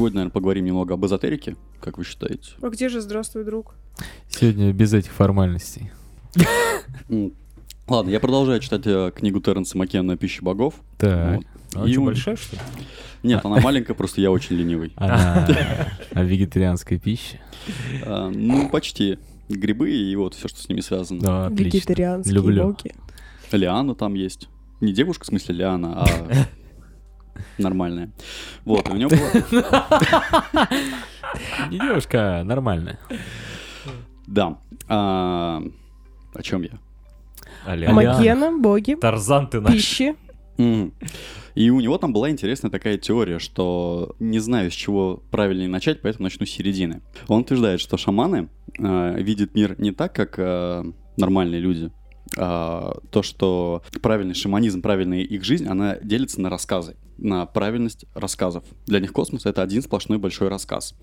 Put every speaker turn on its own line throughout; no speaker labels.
сегодня, наверное, поговорим немного об эзотерике, как вы считаете?
А где же здравствуй, друг?
Сегодня без этих формальностей.
Ладно, я продолжаю читать э, книгу Терренса Маккена «Пища богов».
Так.
Вот.
А
И
что, большая, что ли?
Нет, она маленькая, просто я очень ленивый.
Она о вегетарианской пище.
А, Ну, почти. Грибы и вот все, что с ними связано.
Да, отлично.
Вегетарианские
Люблю.
боги.
Лиана там есть. Не девушка, в смысле Лиана, а нормальная. Вот, и у него была...
Не девушка, нормальная.
Да. А, О чем я?
Аля.
Макена, боги,
Тарзан ты наш.
пищи.
И у него там была интересная такая теория, что не знаю, с чего правильнее начать, поэтому начну с середины. Он утверждает, что шаманы э, видят мир не так, как э, нормальные люди. а то, что правильный шаманизм, правильная их жизнь, она делится на рассказы, на правильность рассказов. Для них космос — это один сплошной большой рассказ.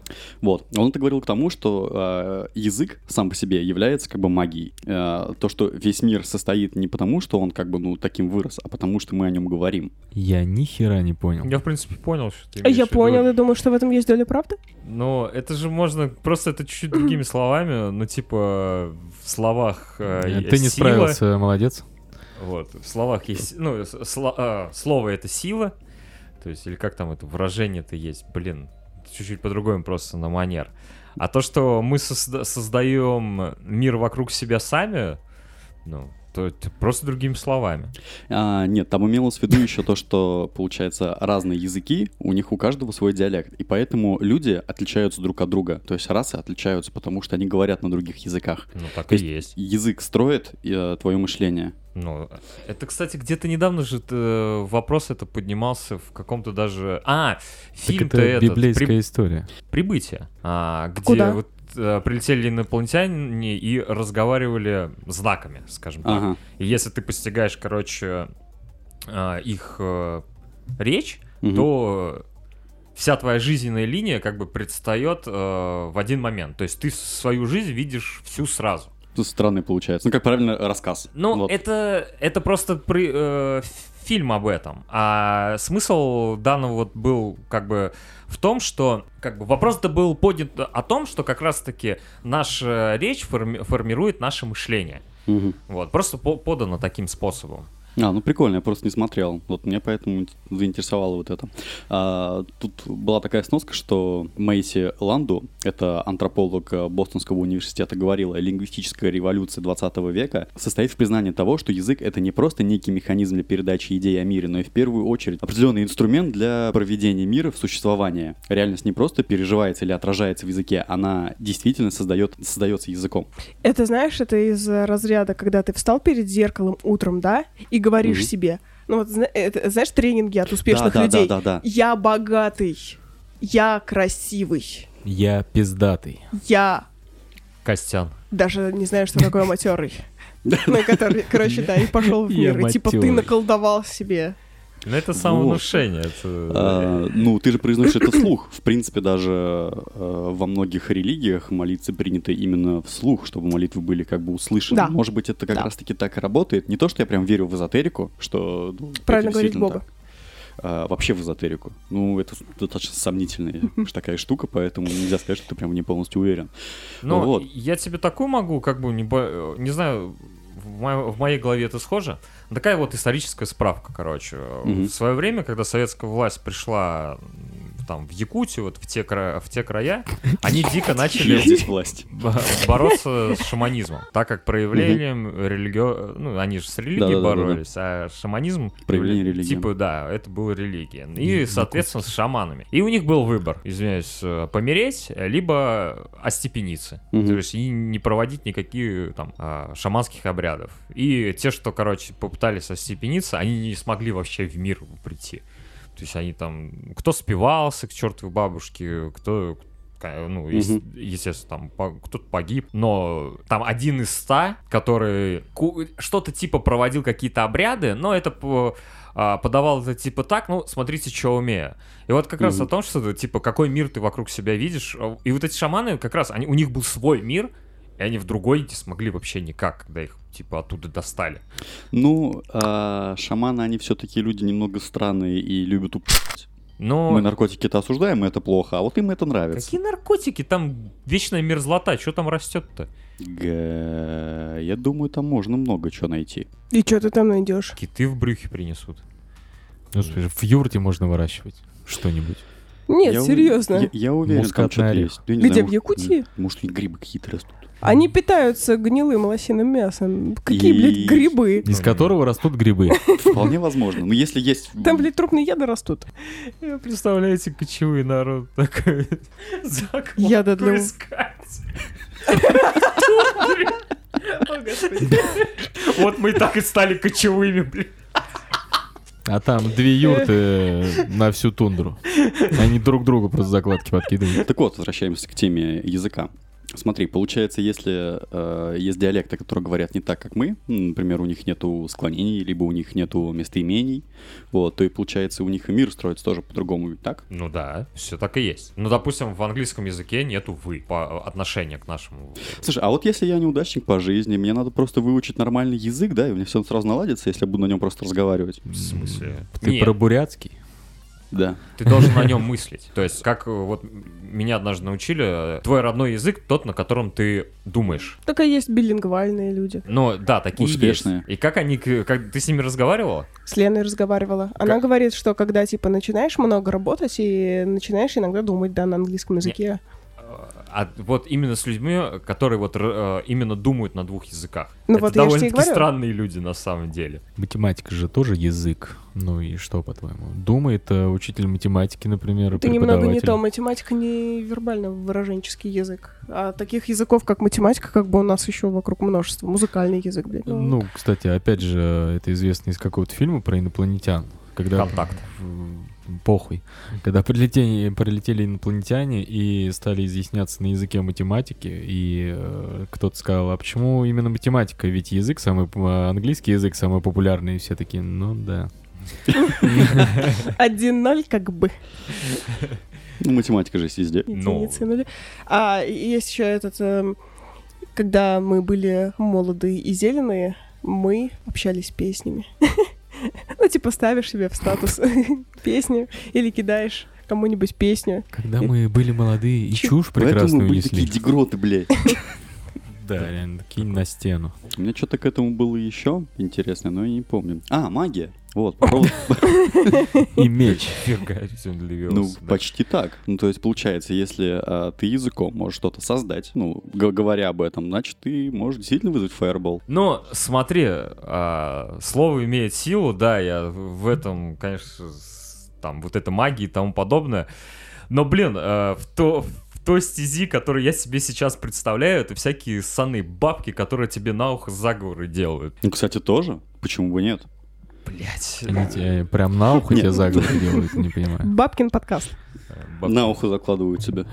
Вот. Он это говорил к тому, что э, язык сам по себе является как бы магией. Э, то, что весь мир состоит не потому, что он как бы ну таким вырос, а потому, что мы о нем говорим.
Я ни хера не понял.
Я, в принципе, понял, что ты
А Я понял и думаю, что в этом есть доля правды.
Но это же можно просто это чуть-чуть другими словами, ну типа в словах э,
Э, Ты не
сила,
справился, молодец.
Вот в словах есть, ну сло- а, слово это сила, то есть или как там это выражение-то есть, блин, чуть-чуть по-другому просто на манер. А то, что мы созда- создаем мир вокруг себя сами, ну то это просто другими словами.
А, нет, там имелось в виду еще то, что, получается, разные языки, у них у каждого свой диалект, и поэтому люди отличаются друг от друга, то есть расы отличаются, потому что они говорят на других языках.
Ну так
То
и
есть
есть.
Язык строит э, твое мышление.
Ну, это, кстати, где-то недавно же э, вопрос это поднимался в каком-то даже... А, фильм-то
так это
этот,
библейская
«При-
история.
«Прибытие», а, где
Куда?
вот э, прилетели инопланетяне и разговаривали знаками, скажем так.
Ага.
И если ты постигаешь, короче, э, их э, речь,
Мгм.
то вся твоя жизненная линия как бы предстает э, в один момент. То есть ты свою жизнь видишь всю сразу.
Странный получается. Ну, как правильно рассказ.
Ну,
Вот.
это, это просто при- э, фильм об этом. А смысл данного вот был как бы в том, что как бы вопрос-то был поднят о том, что как раз-таки наша речь форми- формирует наше мышление.
Мгм.
Вот, просто по- подано таким способом.
А, ну прикольно, я просто не смотрел. Вот меня поэтому заинтересовало вот это. А, тут была такая сноска, что Мэйси Ланду, это антрополог э, Бостонского университета, говорила, лингвистическая революция 20 века состоит в признании того, что язык — это не просто некий механизм для передачи идей о мире, но и в первую очередь определенный инструмент для проведения мира в существование. Реальность не просто переживается или отражается в языке, она действительно создает, создается языком.
Это, знаешь, это из разряда, когда ты встал перед зеркалом утром, да, и говоришь
Мгм.
себе, ну вот, зна- это, знаешь, тренинги от успешных
да,
людей.
Да, да, да.
Я богатый, я красивый,
Я пиздатый.
я
Костян.
даже не знаю, что такое матерый. Ну, который, короче, да, и пошел в мир. И типа ты наколдовал себе.
Ну, это самовнушение. Это...
А, ну, ты же произносишь это вслух. В принципе, даже э, во многих религиях молиться принято именно вслух, чтобы молитвы были как бы услышаны.
Да.
Может быть, это как
Да.
раз-таки так и работает. Не то, что я прям верю в эзотерику, что... ну,
Правильно говорить Бога.
так. А, вообще в эзотерику. Ну, это достаточно сомнительная такая штука, поэтому нельзя сказать, что ты прям не полностью уверен.
Но
Вот.
я тебе такую могу, как бы, не, бо- не знаю, в, мо- в моей голове это схоже. Такая вот историческая справка, короче.
Мгм.
В свое время, когда советская власть пришла там в Якутию, вот в те, кра- в те края, они дико начали
здесь
бороться с шаманизмом, так как проявлением религио... Ну, они же с религией
Да-да-да-да-да.
боролись, а шаманизм...
Проявление религии.
Типа, да, это была религия. И,
Якутский.
соответственно, с шаманами. И у них был выбор, извиняюсь, э, помереть, либо остепениться.
Мгм.
То есть и не проводить никаких там а, шаманских обрядов. И те, что, короче, попытались остепениться, они не смогли вообще в мир прийти. То есть они там, кто спивался к чертовой бабушке, кто, ну, ес-
Мгм.
естественно, там кто-то погиб, но там один из ста, который что-то типа проводил какие-то обряды, но это а, подавал это типа так, ну, смотрите, что умею. И вот как раз
Мгм.
о том, что типа какой мир ты вокруг себя видишь, и вот эти шаманы как раз, они, у них был свой мир, и они в другой не смогли вообще никак, когда их типа оттуда достали.
Ну, а, шаманы, они все-таки люди немного странные и любят упасть.
Но
Мы наркотики-то осуждаем, и это плохо, а вот им это нравится.
какие наркотики? Там вечная мерзлота, что там растет-то?
Га- Я думаю, там можно много чего найти.
И что ты там найдешь?
Киты в брюхе принесут.
Господи, в юрте можно выращивать что-нибудь.
Нет,
Я у-
серьезно.
Я, я уверен, там
Мускатный
что-то есть. Я не
Где,
знаю,
в
может,
Якутии?
Может, и грибы какие-то растут.
Они питаются гнилым лосиным мясом. Какие,
И-
блядь, грибы?
Из которого растут грибы.
Вполне возможно. Но если есть...
Там, блядь, трупные яды растут.
Представляете, кочевой народ такой
Яда для-.
Вот мы и так и стали кочевыми, блин.
А там две юрты на всю тундру. Они друг другу просто закладки подкидывают.
Так вот, возвращаемся к теме языка. Смотри, получается, если э, есть диалекты, которые говорят не так, как мы, м, например, у них нету склонений, либо у них нету местоимений, вот, то и получается у них и мир строится тоже по-другому, ведь так?
Ну да, все так и есть. Ну, допустим, в английском языке нету вы по отношению к нашему.
Слушай, а вот если я неудачник по жизни, мне надо просто выучить нормальный язык, да, и у меня все сразу наладится, если я буду на нем просто разговаривать.
В смысле?
Ты
Нет,
про бурятский?
Да.
ты должен на нем мыслить. То есть, как э, вот меня однажды научили, э, твой родной язык тот, на котором ты думаешь.
Только есть билингвальные люди.
Но да, такие
Успешные.
есть. И как они, как ты с ними разговаривала?
С Леной разговаривала. Она
Как?
говорит, что когда, типа, начинаешь много работать и начинаешь иногда думать, да, на английском языке.
А вот именно с людьми, которые вот э, именно думают на двух языках.
Ну
Это
вот
довольно-таки странные люди на самом деле.
Математика же тоже язык. Ну и что, по-твоему? Думает э, учитель математики, например,
Это немного не то. Математика не вербально-выраженческий язык. А таких языков, как математика, как бы у нас еще вокруг множество. Музыкальный язык, блядь. ну.
Ну, кстати, опять же, это известно из какого-то фильма про инопланетян. Когда
Контакт.
в- Похуй. Когда прилетели, прилетели инопланетяне и стали изъясняться на языке математики, и э, кто-то сказал, а почему именно математика? Ведь язык самый, а, английский язык самый популярный, и все такие, ну да.
1-0 как бы.
Ну, математика же есть везде.
Единицы, нули. А есть еще этот... эм, когда мы были молодые и зеленые, мы общались песнями. Ну, типа, ставишь себе в статус песню или кидаешь кому-нибудь песню.
Когда мы были молодые и
Чу-
чушь прекрасную
были такие
несли.
дегроты, блядь.
Да, реально, кинь на стену.
У меня что-то к этому было еще интересное, но я не помню. А, магия. Вот.
И меч.
Ну, почти так. Ну, то есть, получается, если а, ты языком можешь что-то создать, ну, говоря об этом, значит, ты можешь действительно вызвать фаербол.
Но смотри, а, слово имеет силу, да, я в этом, конечно, там вот эта магия и тому подобное. Но, блин, а, в то той стези, которую я себе сейчас представляю, это всякие ссаные бабки, которые тебе на ухо заговоры делают.
Ну, кстати, тоже. Почему бы нет?
Блять.
Они тебе прям на ухо тебе заговор делают, не понимаю.
Бабкин подкаст.
На ухо закладывают себе.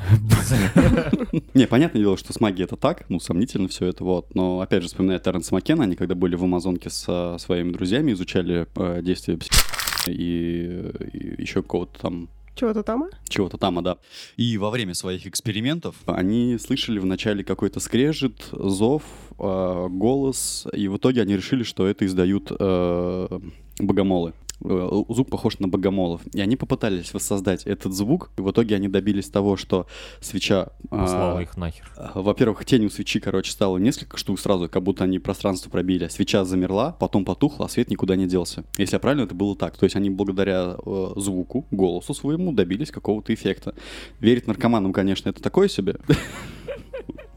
Не, понятное дело, что с магией это так, ну, сомнительно все это, вот. Но, опять же, вспоминая Терренса Маккена, они когда были в Амазонке со своими друзьями, изучали э, действия и, и еще какого-то там
Чего-то там? а?
чего-то там, а, да. И во время своих экспериментов они слышали вначале какой-то скрежет, зов, э, голос, и в итоге они решили, что это издают э, богомолы. Э, Звук похож на богомолов. И они попытались воссоздать этот звук, и в итоге они добились того, что свеча... э,
Послала их нахер.
э, Во-первых, тень у свечи, короче, стало несколько штук сразу, как будто они пространство пробили. Свеча замерла, потом потухла, а свет никуда не делся. Если я правильно, это было так. То есть они благодаря э, звуку, голосу своему добились какого-то эффекта. Верить наркоманам, конечно, это такое себе.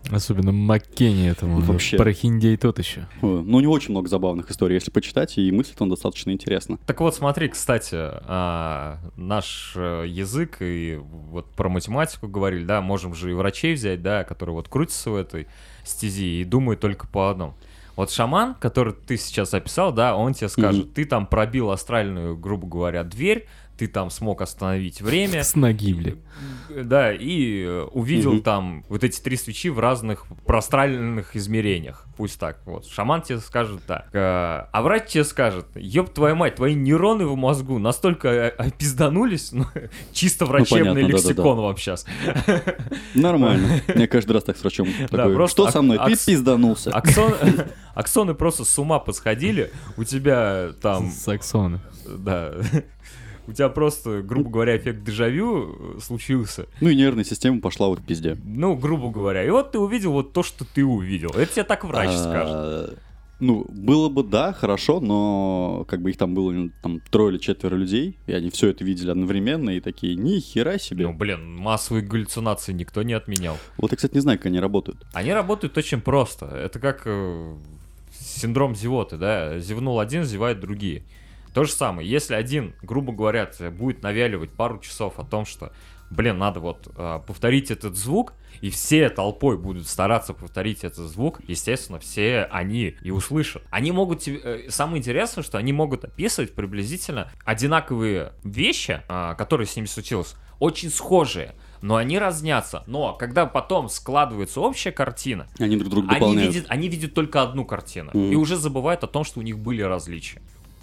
Особенно Маккенни этому.
Вообще.
Прохиндей тот еще.
Но у него очень много забавных историй, если почитать, и мыслит он достаточно интересно.
Так вот, смотри, кстати, а, наш э, язык и вот про математику говорили, да, можем же и врачей взять, да, которые вот крутятся в этой стези и думают только по одному. Вот шаман, который ты сейчас описал, да, он тебе скажет,
Мгм.
ты там пробил астральную, грубо говоря, дверь, ты там смог остановить время,
С ноги, блядь.
да, и э, увидел
Мгм.
там вот эти три свечи в разных пространных измерениях. Пусть так. Вот. Шаман тебе скажет так. Э, А врач тебе скажет, ёб твою мать, твои нейроны в мозгу настолько э, опизданулись, ну, чисто врачебный
понятно, да-да-да.
лексикон вам сейчас.
Нормально. Я каждый раз так с врачом такой,
просто
что со мной?
ак-
Ты
акс-
пизданулся.
Аксон... Аксоны просто с ума посходили, у тебя там
Саксоны.
да. У тебя просто, грубо говоря, эффект дежавю э, случился.
Ну и нервная система пошла вот к пизде.
Ну, грубо говоря. И вот ты увидел вот то, что ты увидел. Это тебе так врач
А,
скажет.
Ну, было бы, да, хорошо, но как бы их там было там трое или четверо людей, и они все это видели одновременно, и такие, ни хера себе.
Ну, блин, массовые галлюцинации никто не отменял.
Вот я, кстати, не знаю, как они работают.
Они работают очень просто. Это как э, синдром зевоты, да? Зевнул один, зевают другие. То же самое. Если один, грубо говоря, будет навяливать пару часов о том, что, блин, надо вот э, повторить этот звук, и все толпой будут стараться повторить этот звук, естественно, все они и услышат. Они могут тебе... э, самое интересное, что они могут описывать приблизительно одинаковые вещи, а, которые с ними случилось, очень схожие, но они разнятся. Но когда потом складывается общая картина,
Они друг друга
они видят, они видят только одну картину
Мгм.
и уже забывают о том, что у них были различия.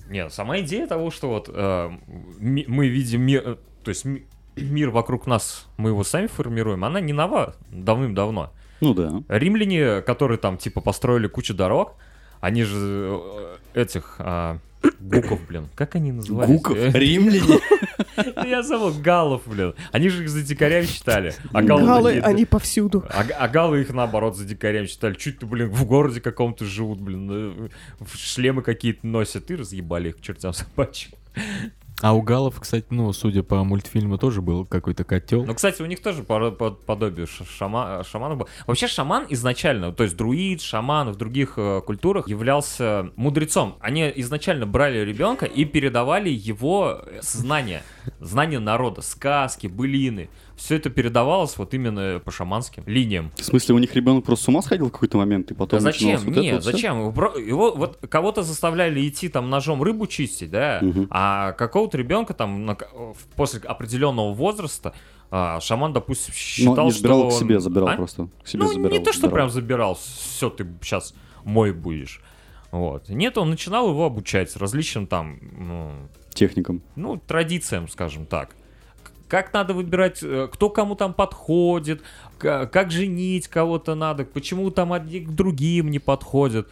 Нет, сама идея того, что вот э, мы видим мир, э, то есть ми- мир вокруг нас, мы его сами формируем, она не нова давным-давно.
Ну да.
Римляне, которые там типа построили кучу дорог, они же э, этих а, гуков, блин, как они назывались?
Гуков, римляне.
Я забыл, галлов, блин. Они же их за дикарями считали. А галлы
Галы, они повсюду.
а, а галы их наоборот за дикарями считали. Чуть-то, блин, в городе каком-то живут, блин, э, шлемы какие-то носят и разъебали их к чертям собачьим.
А у галов, кстати, ну, судя по мультфильму, тоже был какой-то котел.
Ну, кстати, у них тоже подобие шама, шамана было. Вообще шаман изначально, то есть друид, шаман в других э, культурах являлся мудрецом. Они изначально брали ребенка и передавали его э, знания, знания народа, сказки, былины. Все это передавалось вот именно по шаманским линиям.
В смысле, у них ребенок просто с ума сходил в какой-то момент, и потом
Да зачем?
вот
Нет,
вот
зачем? Его, вот кого-то заставляли идти там ножом рыбу чистить, да,
Мгм.
а какого-то ребенка там на после определенного возраста а, шаман, допустим, считал,
Ну, не забирал
что
к себе,
он-
забирал
А?
просто. К себе
Ну,
забирал.
не то, что
забирал.
прям забирал, все, ты сейчас мой будешь. Вот. Нет, он начинал его обучать различным там, ну,
Техникам.
ну, традициям, скажем так. Как надо выбирать, э, кто кому там подходит, как женить кого-то надо, почему там одни к другим не подходят.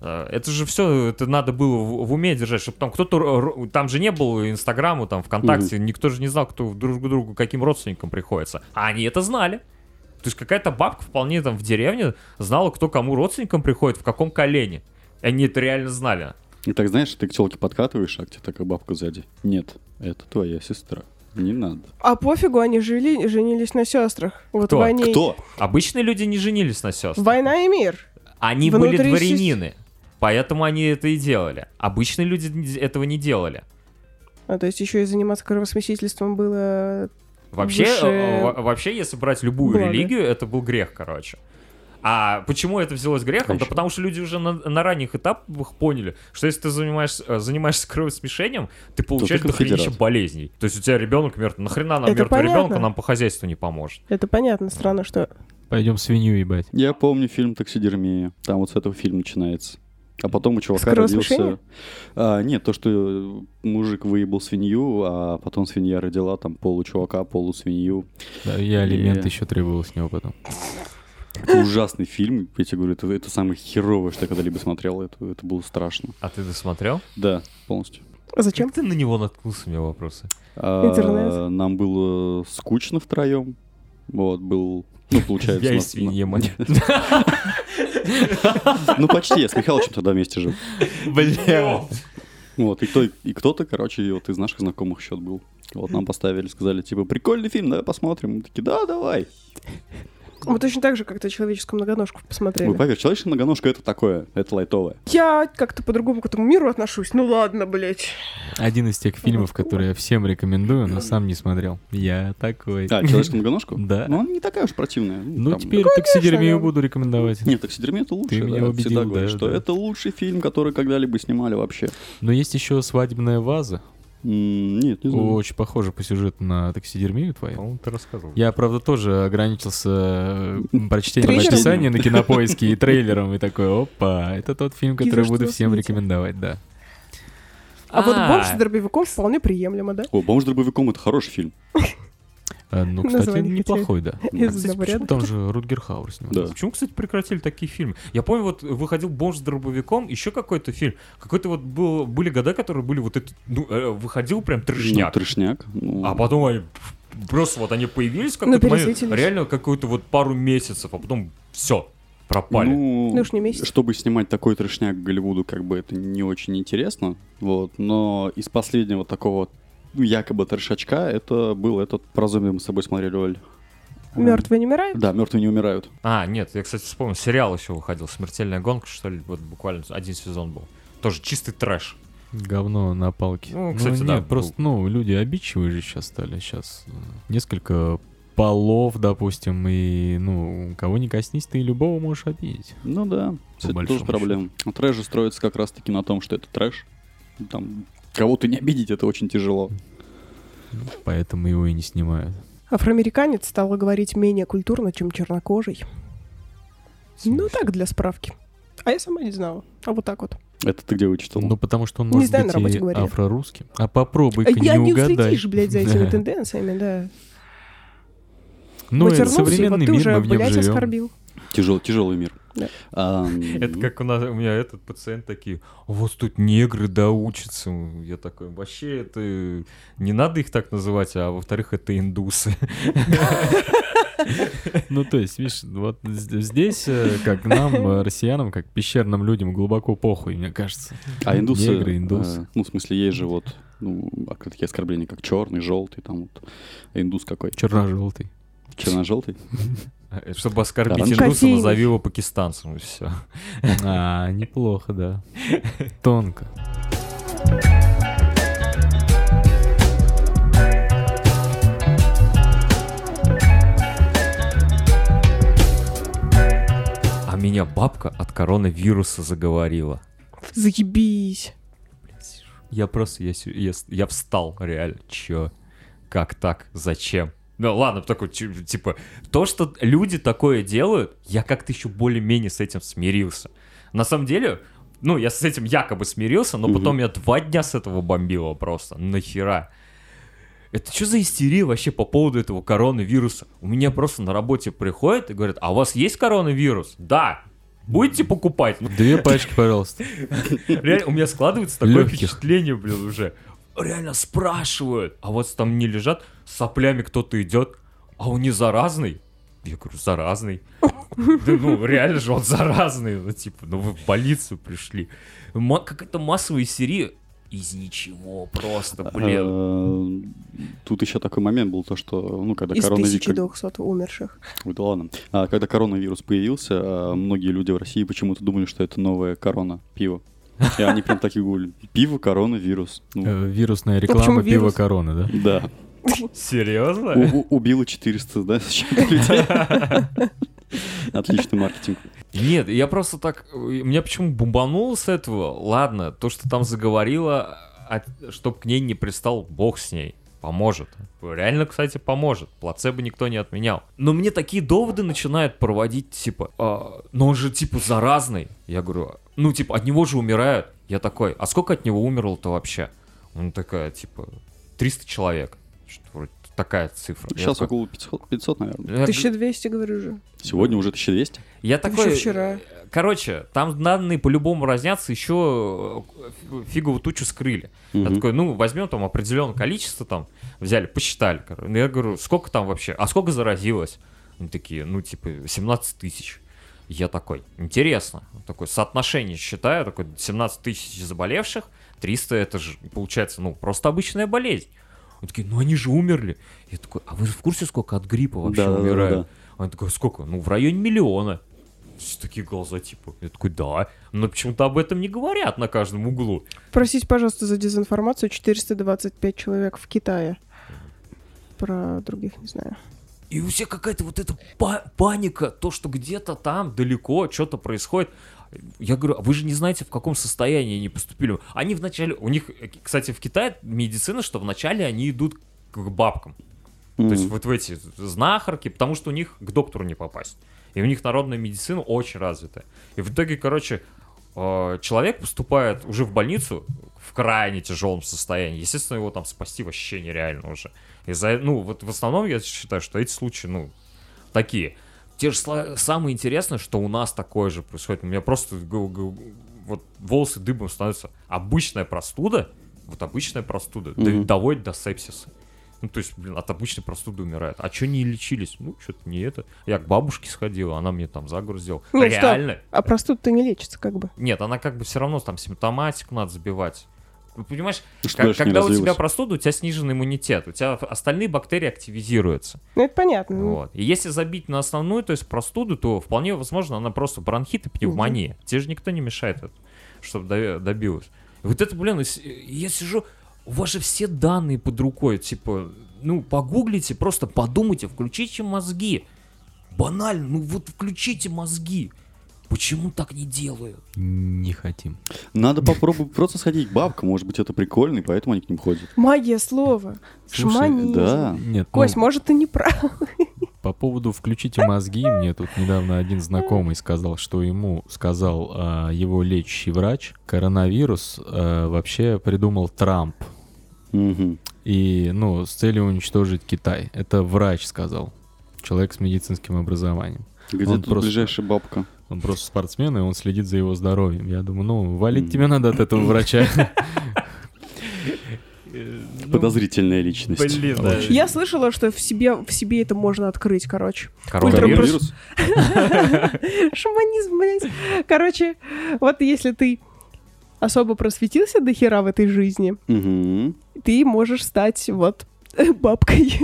Э, Это же все, это надо было в, в уме держать, чтобы там кто-то, там же не было Инстаграма, там ВКонтакте, никто же не знал, кто друг к другу, каким родственникам приходится. А они это знали. То есть какая-то бабка вполне там в деревне знала, кто кому родственникам приходит, в каком колене. Они это реально знали.
И так, знаешь, ты к телке подкатываешь, а к тебе такая бабка сзади. Нет, это твоя сестра. Не надо.
А пофигу, они жили, женились на сестрах. Вот
Кто?
войне...
Кто?
Обычные люди не женились на сестрах.
Война и мир.
Они
Внутри
были дворянины. Поэтому они это и делали. Обычные люди этого не делали.
А, то есть еще и заниматься кровосмесительством было...
Вообще,
Выше
э, во- вообще, если брать любую
блага.
религию, это был грех, короче. А почему это взялось грехом? Да
Конечно.
потому что люди уже на, на ранних этапах поняли, что если ты занимаешься, э, занимаешься кровосмешением, ты получаешь
педераст.
болезней. То есть у тебя ребенок мертвый. Нахрена нам
Это
мертвый
понятно.
ребенок, нам по хозяйству не поможет.
Это понятно, странно, что...
Пойдем свинью ебать.
Я помню фильм «Таксидермия». Там вот с этого фильм начинается. А потом у чувака родился... А, нет, то, что мужик выебал свинью, а потом свинья родила там полу чувака, полу свинью.
Да, я алимент
Е.
еще требовал с него потом.
Это ужасный фильм. Я тебе говорю, это, это самое херовое, что я когда-либо смотрел. Это, это было страшно.
А ты досмотрел?
Да, полностью.
А зачем?
Как ты на него наткнулся, у меня вопросы?
А,
Интернет.
Нам было скучно втроем. Вот, был... Ну, получается...
Я и свинья, мать.
Ну, почти. Я с Михалычем тогда вместе жил.
Бля.
Вот, и, кто, и кто-то, короче, вот из наших знакомых счет был. Вот нам поставили, сказали, типа, прикольный фильм, давай посмотрим. Мы такие, да, давай.
Мы точно так же как-то человеческую многоножку посмотрели.
Ой, поверь, человеческая многоножка это такое, это лайтовое.
Я как-то по-другому к этому миру отношусь. Ну ладно, блядь.
Один из тех фильмов, которые я всем рекомендую, но сам не смотрел. Я такой.
А, человеческую многоножку?
Да.
Ну, она не такая уж противная.
Ну,
там-
теперь таксидермию
да.
буду рекомендовать.
Нет, таксидермия это лучше.
Ты меня
да,
убедил,
всегда говорю,
да,
что
да.
это лучший фильм, который когда-либо снимали вообще.
Но есть еще свадебная ваза.
Нет, не знаю.
Очень похоже по сюжету на таксидермию твою.
По-моему, ты рассказывал.
Я, правда, тоже ограничился э, прочтением описания на кинопоиске и трейлером, и такой, опа, это тот фильм, который буду всем рекомендовать, да.
А, вот бомж с дробовиком вполне приемлемо, да?
О, «Бомж с дробовиком» это хороший фильм.
А, Ну, кстати,
Название
неплохой, да.
Из
Кстати, почему там же Рутгер Хауэр снимался.
Да.
Почему, кстати, прекратили такие фильмы? Я помню, вот выходил «Бомж с дробовиком», еще какой-то фильм. Какой-то вот был, были года, которые были вот это, ну, э, выходил прям
Ну,
трешняк.
трешняк. ну,
А потом они просто вот они появились в
Ну,
какой-то момент,
пересытились.
реально какую-то вот пару месяцев, а потом все, пропали.
Ну,
Ну уж не месяц.
чтобы снимать такой трешняк Голливуду, как бы это не очень интересно, вот, но из последнего такого якобы трешачка это был этот про зомби мы с собой смотрели, Оль.
Мертвые не умирают?
Да, мертвые не умирают.
А, нет, я, кстати, вспомнил, сериал еще выходил, «Смертельная гонка», что ли, вот буквально один сезон был. Тоже чистый трэш.
Говно на палке.
Ну, кстати, да,
нет, просто, ну, люди обидчивые же сейчас стали. Сейчас несколько полов, допустим, и, ну, кого не коснись, ты любого можешь обидеть.
Ну да, это тоже проблема. Трэш же строится как раз таки на том, что это трэш. Там кого-то не обидеть это очень тяжело.
Поэтому его и не снимают.
Афроамериканец стал говорить менее культурно, чем чернокожий. Ну так, для справки. А я сама не знала. А вот так вот.
Это ты где вычитал?
Ну, потому что он
Не
может
знаю, на
быть и
говорили.
афрорусским. А попробуй-ка
я
не
не
угадай.
уследишь, блядь, за этими тенденциями, да.
Ну, это современный
вот
мир,
уже,
мы в нем
блядь,
живем.
оскорбил.
Тяжелый, тяжелый мир.
Да.
Это как у, нас, у меня этот пациент такие, у вас тут негры доучатся. Я такой, вообще это не надо их так называть, а во-вторых, это индусы.
Ну, то есть, видишь, вот здесь, э, как нам, э, россиянам, как пещерным людям, глубоко похуй, мне кажется.
А индусы,
Негры, индусы.
э, ну, в смысле, есть же вот, ну, а такие оскорбления, как черный, желтый, там вот. А индус какой?
Черно-желтый.
Черно-желтый?
Чтобы оскорбить
Оранжевый.
индуса, назови его пакистанцем, и все.
А, неплохо, да. Тонко.
А меня бабка от коронавируса заговорила.
Заебись.
Я просто, я, я, я встал, реально. Чё? Как так? Зачем? Ну ладно, такой, чи- типа, то, что люди такое делают, я как-то еще более-менее с этим смирился. На самом деле, ну, я с этим якобы смирился, но
Мгм.
потом я два дня с этого бомбило просто. Нахера? Это что за истерия вообще по поводу этого коронавируса? У меня просто на работе приходят и говорят, а у вас есть коронавирус? Да. Будете покупать?
Две пачки, пожалуйста.
Реально, у меня складывается такое
Лёгких.
впечатление, блин, уже. Реально спрашивают. А вот там не лежат, с соплями кто-то идет, а он не заразный? Я говорю, заразный. Да ну, реально же он заразный. Ну, типа, ну вы в больницу пришли. Ма- Какая-то массовая истерия из ничего просто, блин.
Э, Тут еще такой момент был, то что, ну, когда
Из
коронавирус...
1200 умерших.
Ой, да ладно. А, когда коронавирус появился, а, многие люди в России почему-то думали, что это новая корона, пиво. И они прям такие говорили, пиво, коронавирус. Ну,
Э, Вирусная реклама пива
вирус?
корона, да?
да.
Серьезно?
У- у- Убило 400, да, людей. Отличный маркетинг.
Нет, я просто так... э, Меня почему бомбануло с этого? Ладно, то, что там заговорила, чтобы к ней не пристал бог с ней. Поможет. Реально, кстати, поможет. Плацебо никто не отменял. Но мне такие доводы начинают проводить, типа, «А, но он же, типа, заразный. Я говорю, ну, типа, от него же умирают. Я такой, а сколько от него умерло-то вообще? Он такая, типа, 300 человек. Что-то вроде такая цифра. Я
Сейчас
такой,
около 500, 500, наверное.
я говорю,
1200, говорю же.
Сегодня уже 1200.
Я
Так
такой...
еще вчера.
Короче, там данные по-любому разнятся, еще э, фиговую тучу скрыли. Я
Мгм.
такой, ну, возьмем там определенное количество, там, взяли, посчитали. Ну, Я говорю, сколько там вообще? А сколько заразилось? Они такие, ну, типа, 17 тысяч. Я такой, интересно. Такое соотношение считаю, такой, 17 тысяч заболевших, 300 это же, получается, ну, просто обычная болезнь. Они такие, ну, они же умерли. Я такой, а вы в курсе, сколько от гриппа вообще
Да-да-да-да.
умирают? Они такой, сколько? Ну, в районе миллиона. Все такие глаза, типа. Я такой, да. Но почему-то об этом не говорят на каждом углу.
Простите, пожалуйста, за дезинформацию. 425 человек в Китае. Про других не знаю.
И у всех какая-то вот эта па- паника, то, что где-то там далеко что-то происходит. Я говорю, а вы же не знаете, в каком состоянии они поступили. Они вначале, у них, кстати, в Китае медицина, что вначале они идут к бабкам. То есть вот в эти знахарки, потому что у них к доктору не попасть. И у них народная медицина очень развитая. И в итоге, короче, э, человек поступает уже в больницу, в крайне тяжелом состоянии. Естественно, его там спасти вообще нереально уже. Из-за, ну, вот в основном я считаю, что эти случаи, ну, такие. Те же сла- самое интересное, что у нас такое же происходит. У меня просто вот волосы дыбом становятся. Обычная простуда, вот обычная простуда,
Мгм.
доводит до сепсиса. Ну, то есть, блин, от обычной простуды умирают. А что не лечились? Ну, что-то не это. Я к бабушке сходила, она мне там заговор сделала.
Ну.
Реально?
А простуда-то не лечится, как бы.
Нет, она как бы все равно там симптоматику надо забивать. Понимаешь, как- когда у тебя простуда, у тебя снижен иммунитет, у тебя остальные бактерии активизируются.
Ну, это понятно.
Вот. И если забить на основную, то есть простуду, то вполне возможно она просто бронхит и пневмония. Тебе же никто не мешает чтобы до- добилась. Вот это, блин, я сижу, у вас же все данные под рукой, типа, ну, погуглите, просто подумайте, включите мозги. Банально, ну вот включите мозги. Почему так не делают?
Не хотим.
Надо попробовать просто сходить к бабкам, может быть, это прикольно, и поэтому они к ним ходят.
Магия слова. Шаманизм.
Да.
Нет, ну,
Кость, может, ты не прав.
по поводу «включите мозги», мне тут недавно один знакомый сказал, что ему сказал а, его лечащий врач, коронавирус а, вообще придумал Трамп.
Мгм.
И, ну, с целью уничтожить Китай. Это врач сказал. Человек с медицинским образованием.
Где
Он
тут
просто-
ближайшая бабка?
Он просто спортсмен, и он следит за его здоровьем. Я думаю, ну, валить тебе надо от этого врача.
Подозрительная личность.
Блин, да.
Я слышала, что в себе, в себе это можно открыть, короче.
Коронавирус?
Шаманизм, блядь. Короче, вот если ты особо просветился до хера в этой жизни, ты можешь стать вот бабкой.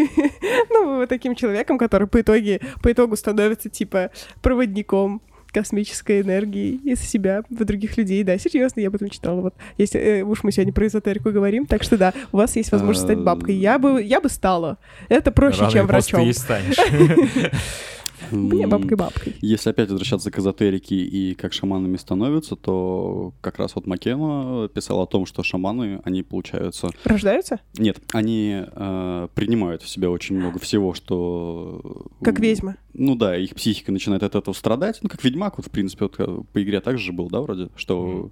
ну, вот таким человеком, который по итоге, по итогу становится, типа, проводником космической энергии из себя в других людей. Да, серьезно, я об этом читала. Вот, если э, уж мы сегодня про эзотерику говорим, так что да, у вас есть возможность стать бабкой. Я бы, я бы стала. Это проще,
Рано
чем
ты
врачом.
и станешь.
Мне
М,
бабкой-бабкой.
Если опять возвращаться к эзотерике и как шаманами становятся, то как раз вот Маккена писал о том, что шаманы, они получаются...
Рождаются?
Нет, они э, принимают в себя очень много всего, что...
Как ведьмы.
Ну да, их психика начинает от этого страдать. Ну, как Ведьмак, вот, в принципе, вот, э, по игре также же был, да, вроде, что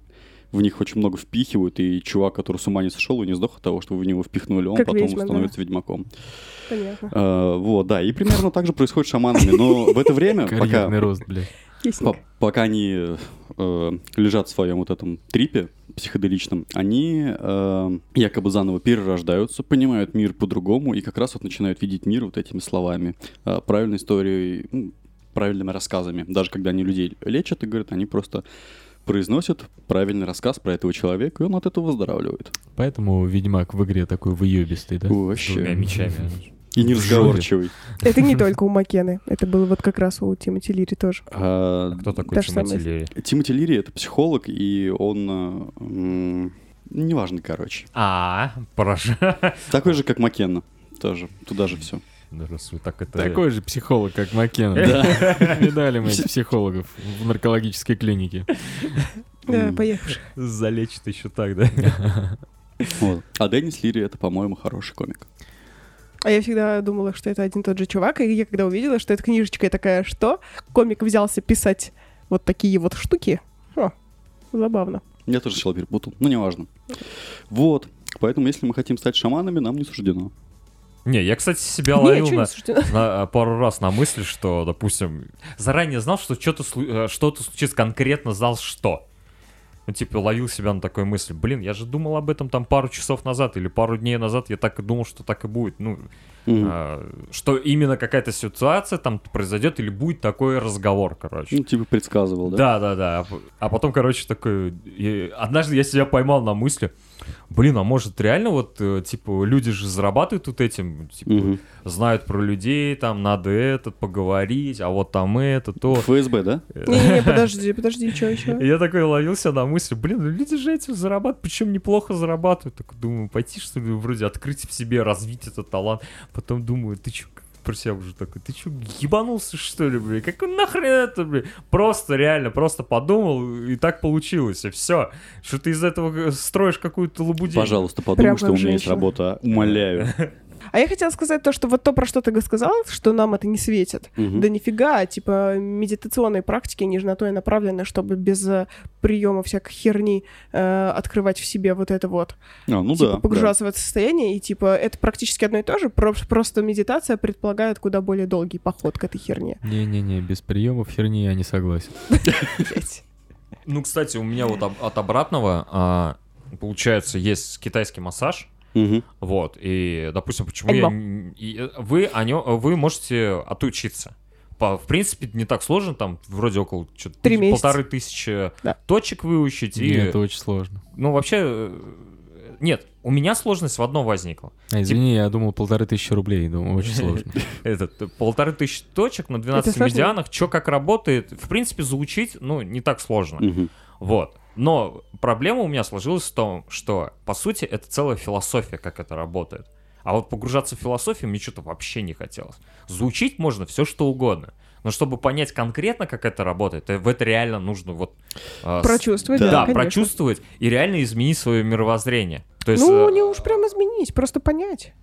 в них очень много впихивают, и чувак, который с ума не сошел и не сдох от того, что в него впихнули, он
Как
потом
ведьма, да.
становится ведьмаком.
Понятно.
Э, вот, да, и примерно так же происходит с шаманами, но в это время, пока,
рост, блядь.
По- пока они э, лежат в своем вот этом трипе психоделичном, они э, якобы заново перерождаются, понимают мир по-другому и как раз вот начинают видеть мир вот этими словами, э, правильной историей, ну, правильными рассказами. Даже когда они людей лечат и говорят, они просто произносят правильный рассказ про этого человека, и он от этого выздоравливает.
Поэтому Ведьмак в игре такой выебистый, да?
Двумя
Вообще.
мечами.
И неразговорчивый.
Это не только у Макены. Это было вот как раз у Тимоти Лири тоже.
А,
Кто такой
Та
Тимоти Лири?
Тимоти Лири — это психолог, и он... м, неважно, короче.
А, поражаю.
Такой же, как Маккенна. Тоже. Туда же все.
Так это...
Такой же психолог, как Маккена.
Да.
Видали мы этих психологов в наркологической клинике.
Да,
М.
поехавши.
Залечит еще так, да?
Вот. А Деннис Лири — это, по-моему, хороший комик.
А я всегда думала, что это один и тот же чувак, и я когда увидела, что это книжечка, я такая, что? Комик взялся писать вот такие вот штуки. О, забавно.
Я тоже сначала перепутал. Ну, неважно. Вот. Поэтому, если мы хотим стать шаманами, нам не суждено.
Не, я, кстати, себя ловил на, на- пару раз на мысли, что, допустим, заранее знал, что что-то э, что-то случится, конкретно знал, что. Ну, типа, ловил себя на такой мысли. Блин, я же думал об этом там пару часов назад или пару дней назад. Я так и думал, что так и будет. Ну,
Мгм.
а, что именно какая-то ситуация там произойдет или будет такой разговор, короче.
Ну, типа предсказывал, да?
Да, да, да. А А потом, короче, такой... и Однажды я себя поймал на мысли, блин, а может реально вот, э, типа, люди же зарабатывают тут этим, типа,
Мгм.
знают про людей, там надо этот поговорить, а вот там это, то.
ФСБ, да?
Не-не-не, подожди, подожди, что еще?
Я такой ловился на мысли, блин, ну люди же этим зарабатывают, причем неплохо зарабатывают. Так думаю, пойти что ли, вроде открыть в себе, развить этот талант. Потом думаю, ты чё, про себя уже такой, ты чё, ебанулся что ли, блин? Как нахрен это, блин? Просто, реально, просто подумал, и так получилось, и все. Что ты из этого э, строишь какую-то лабудень.
Пожалуйста, подумай,
Прям
что у меня есть работа. Умоляю.
А я хотела сказать то, что вот то, про что ты сказал, что нам это не светит.
Мгм.
Да нифига, типа медитационные практики, они же на то и направлены, чтобы без э, приема всякой херни э, открывать в себе вот это вот.
А, ну
типа
да. да.
погружаться в это состояние, и типа это практически одно и то же, про- просто медитация предполагает куда более долгий поход к этой херне.
Не-не-не, без приемов херни я не согласен.
Ну, кстати, у меня вот от обратного, а, получается, есть китайский массаж,
Мгм.
вот, и, допустим, почему я... И, э, вы, о нё- вы можете отучиться. По, в принципе, не так сложно, там вроде около
Три месяца.
полторы тысячи
Да.
точек выучить.
Не,
И,
это очень сложно.
ну, вообще, э, нет, у меня сложность в одном возникла.
А, извини, я думал полторы тысячи рублей, думаю, очень сложно.
Этот, полторы тысячи точек на 12
сложно?
медианах, что как работает, в принципе, заучить, ну, не так сложно. Вот. Но проблема у меня сложилась в том, что, по сути, это целая философия, как это работает. А вот погружаться в философию мне что-то вообще не хотелось. Заучить можно все что угодно. Но чтобы понять конкретно, как это работает, э, в это реально нужно вот... э,
Прочувствовать,
Да,
да,
Да,
конечно.
прочувствовать и реально изменить свое мировоззрение. То есть,
Ну,
э,
не уж прям изменить, просто понять.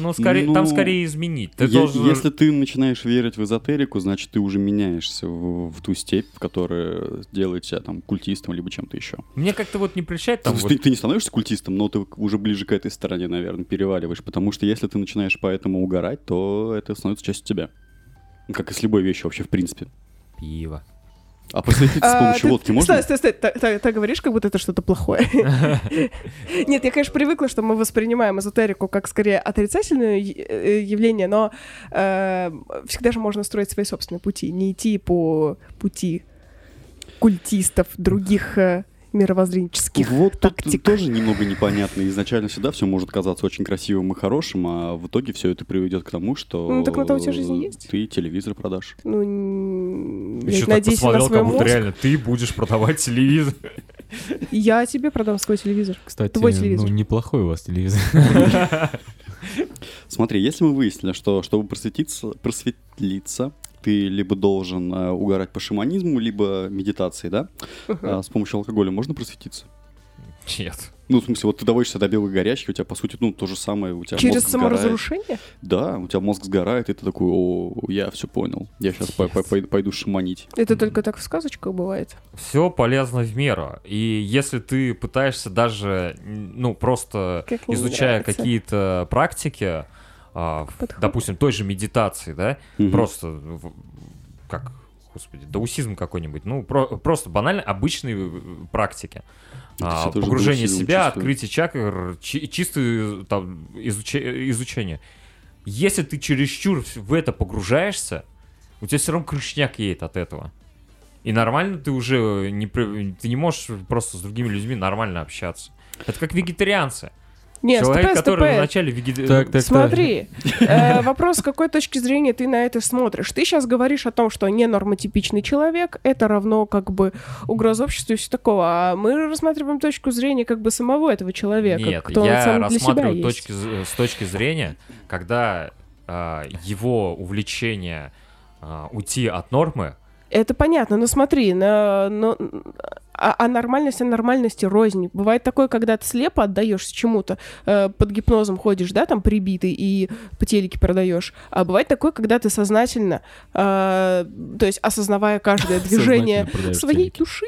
ну, скорее,
Ну,
там скорее изменить. Ты
Е-
должен...
Если ты начинаешь верить в эзотерику, значит, ты уже меняешься в, в ту степь, в которой делает тебя там культистом либо чем-то еще.
Мне как-то вот не прельщает там
есть
вот
ты, ты не становишься культистом, но ты уже ближе к этой стороне, наверное, переваливаешь. Потому что если ты начинаешь поэтому угорать, то это становится частью тебя. Как и с любой вещью вообще, в принципе.
пиво.
А просветиться с
А,
помощью водки можно?
Стой, стой, стой, ты- говоришь, как будто это что-то плохое. Нет, я, конечно, привыкла, что мы воспринимаем эзотерику как скорее отрицательное э, явление, но э, всегда же можно строить свои собственные пути, не идти по пути культистов других э, мировоззренческих
Вот тут
тактик.
тоже немного непонятно. Изначально всегда все может казаться очень красивым и хорошим, а в итоге все это приведет к тому, что
Ну, так на то у тебя жизнь есть.
ты телевизор продашь.
Ну,
Еще так
надейся на
посмотрел,
свой
как будто реально ты будешь продавать телевизор.
Я тебе продам свой телевизор.
Кстати,
Твой
ну,
телевизор.
неплохой у вас телевизор.
Смотри, если мы выяснили, что чтобы просветиться, просветлиться, ты либо должен э, угорать по шаманизму, либо медитации, да? А с помощью алкоголя можно просветиться?
Нет.
Ну, в смысле, вот ты доводишься до белой горячки, у тебя, по сути, ну, то же самое, у тебя
Через
мозг сгорает.
саморазрушение?
Да, у тебя мозг сгорает, и ты такой, о, я все понял, я сейчас пойду шаманить.
Это только так в сказочках бывает.
Все полезно в меру. И если ты пытаешься даже, ну, просто
Как
изучая какие-то практики, а,
Подход.
допустим, той же медитации, да,
Мгм.
просто как, господи, даусизм какой-нибудь, ну, про- просто банально обычные э, практики. А, погружение в себя,
чувствую.
открытие чакр, чи- чистое там, изуче- изучение. Если ты чересчур в- это погружаешься, у тебя все равно крышняк едет от этого. И нормально ты уже не, ты не можешь просто с другими людьми нормально общаться. Это как вегетарианцы.
Нет,
Человек,
стопэ,
который
стопэ.
вначале вегетарианцы.
Так, так.
Смотри, э, вопрос, с какой точки зрения ты на это смотришь. Ты сейчас говоришь о том, что ненормотипичный человек — это равно как бы угроза обществу и все такого, а мы рассматриваем точку зрения как бы самого этого человека,
Нет,
кто он
я
сам для себя
рассматриваю
есть.
точки, з- с точки зрения, когда а, его увлечение а, уйти от нормы,
Это понятно, но смотри, на, но, а, а нормальность, а нормальности рознь. Бывает такое, когда ты слепо отдаешься чему-то, э, под гипнозом ходишь, да, там прибитый, и по телеке продаешь. А бывает такое, когда ты сознательно, э, то есть осознавая каждое движение своей души,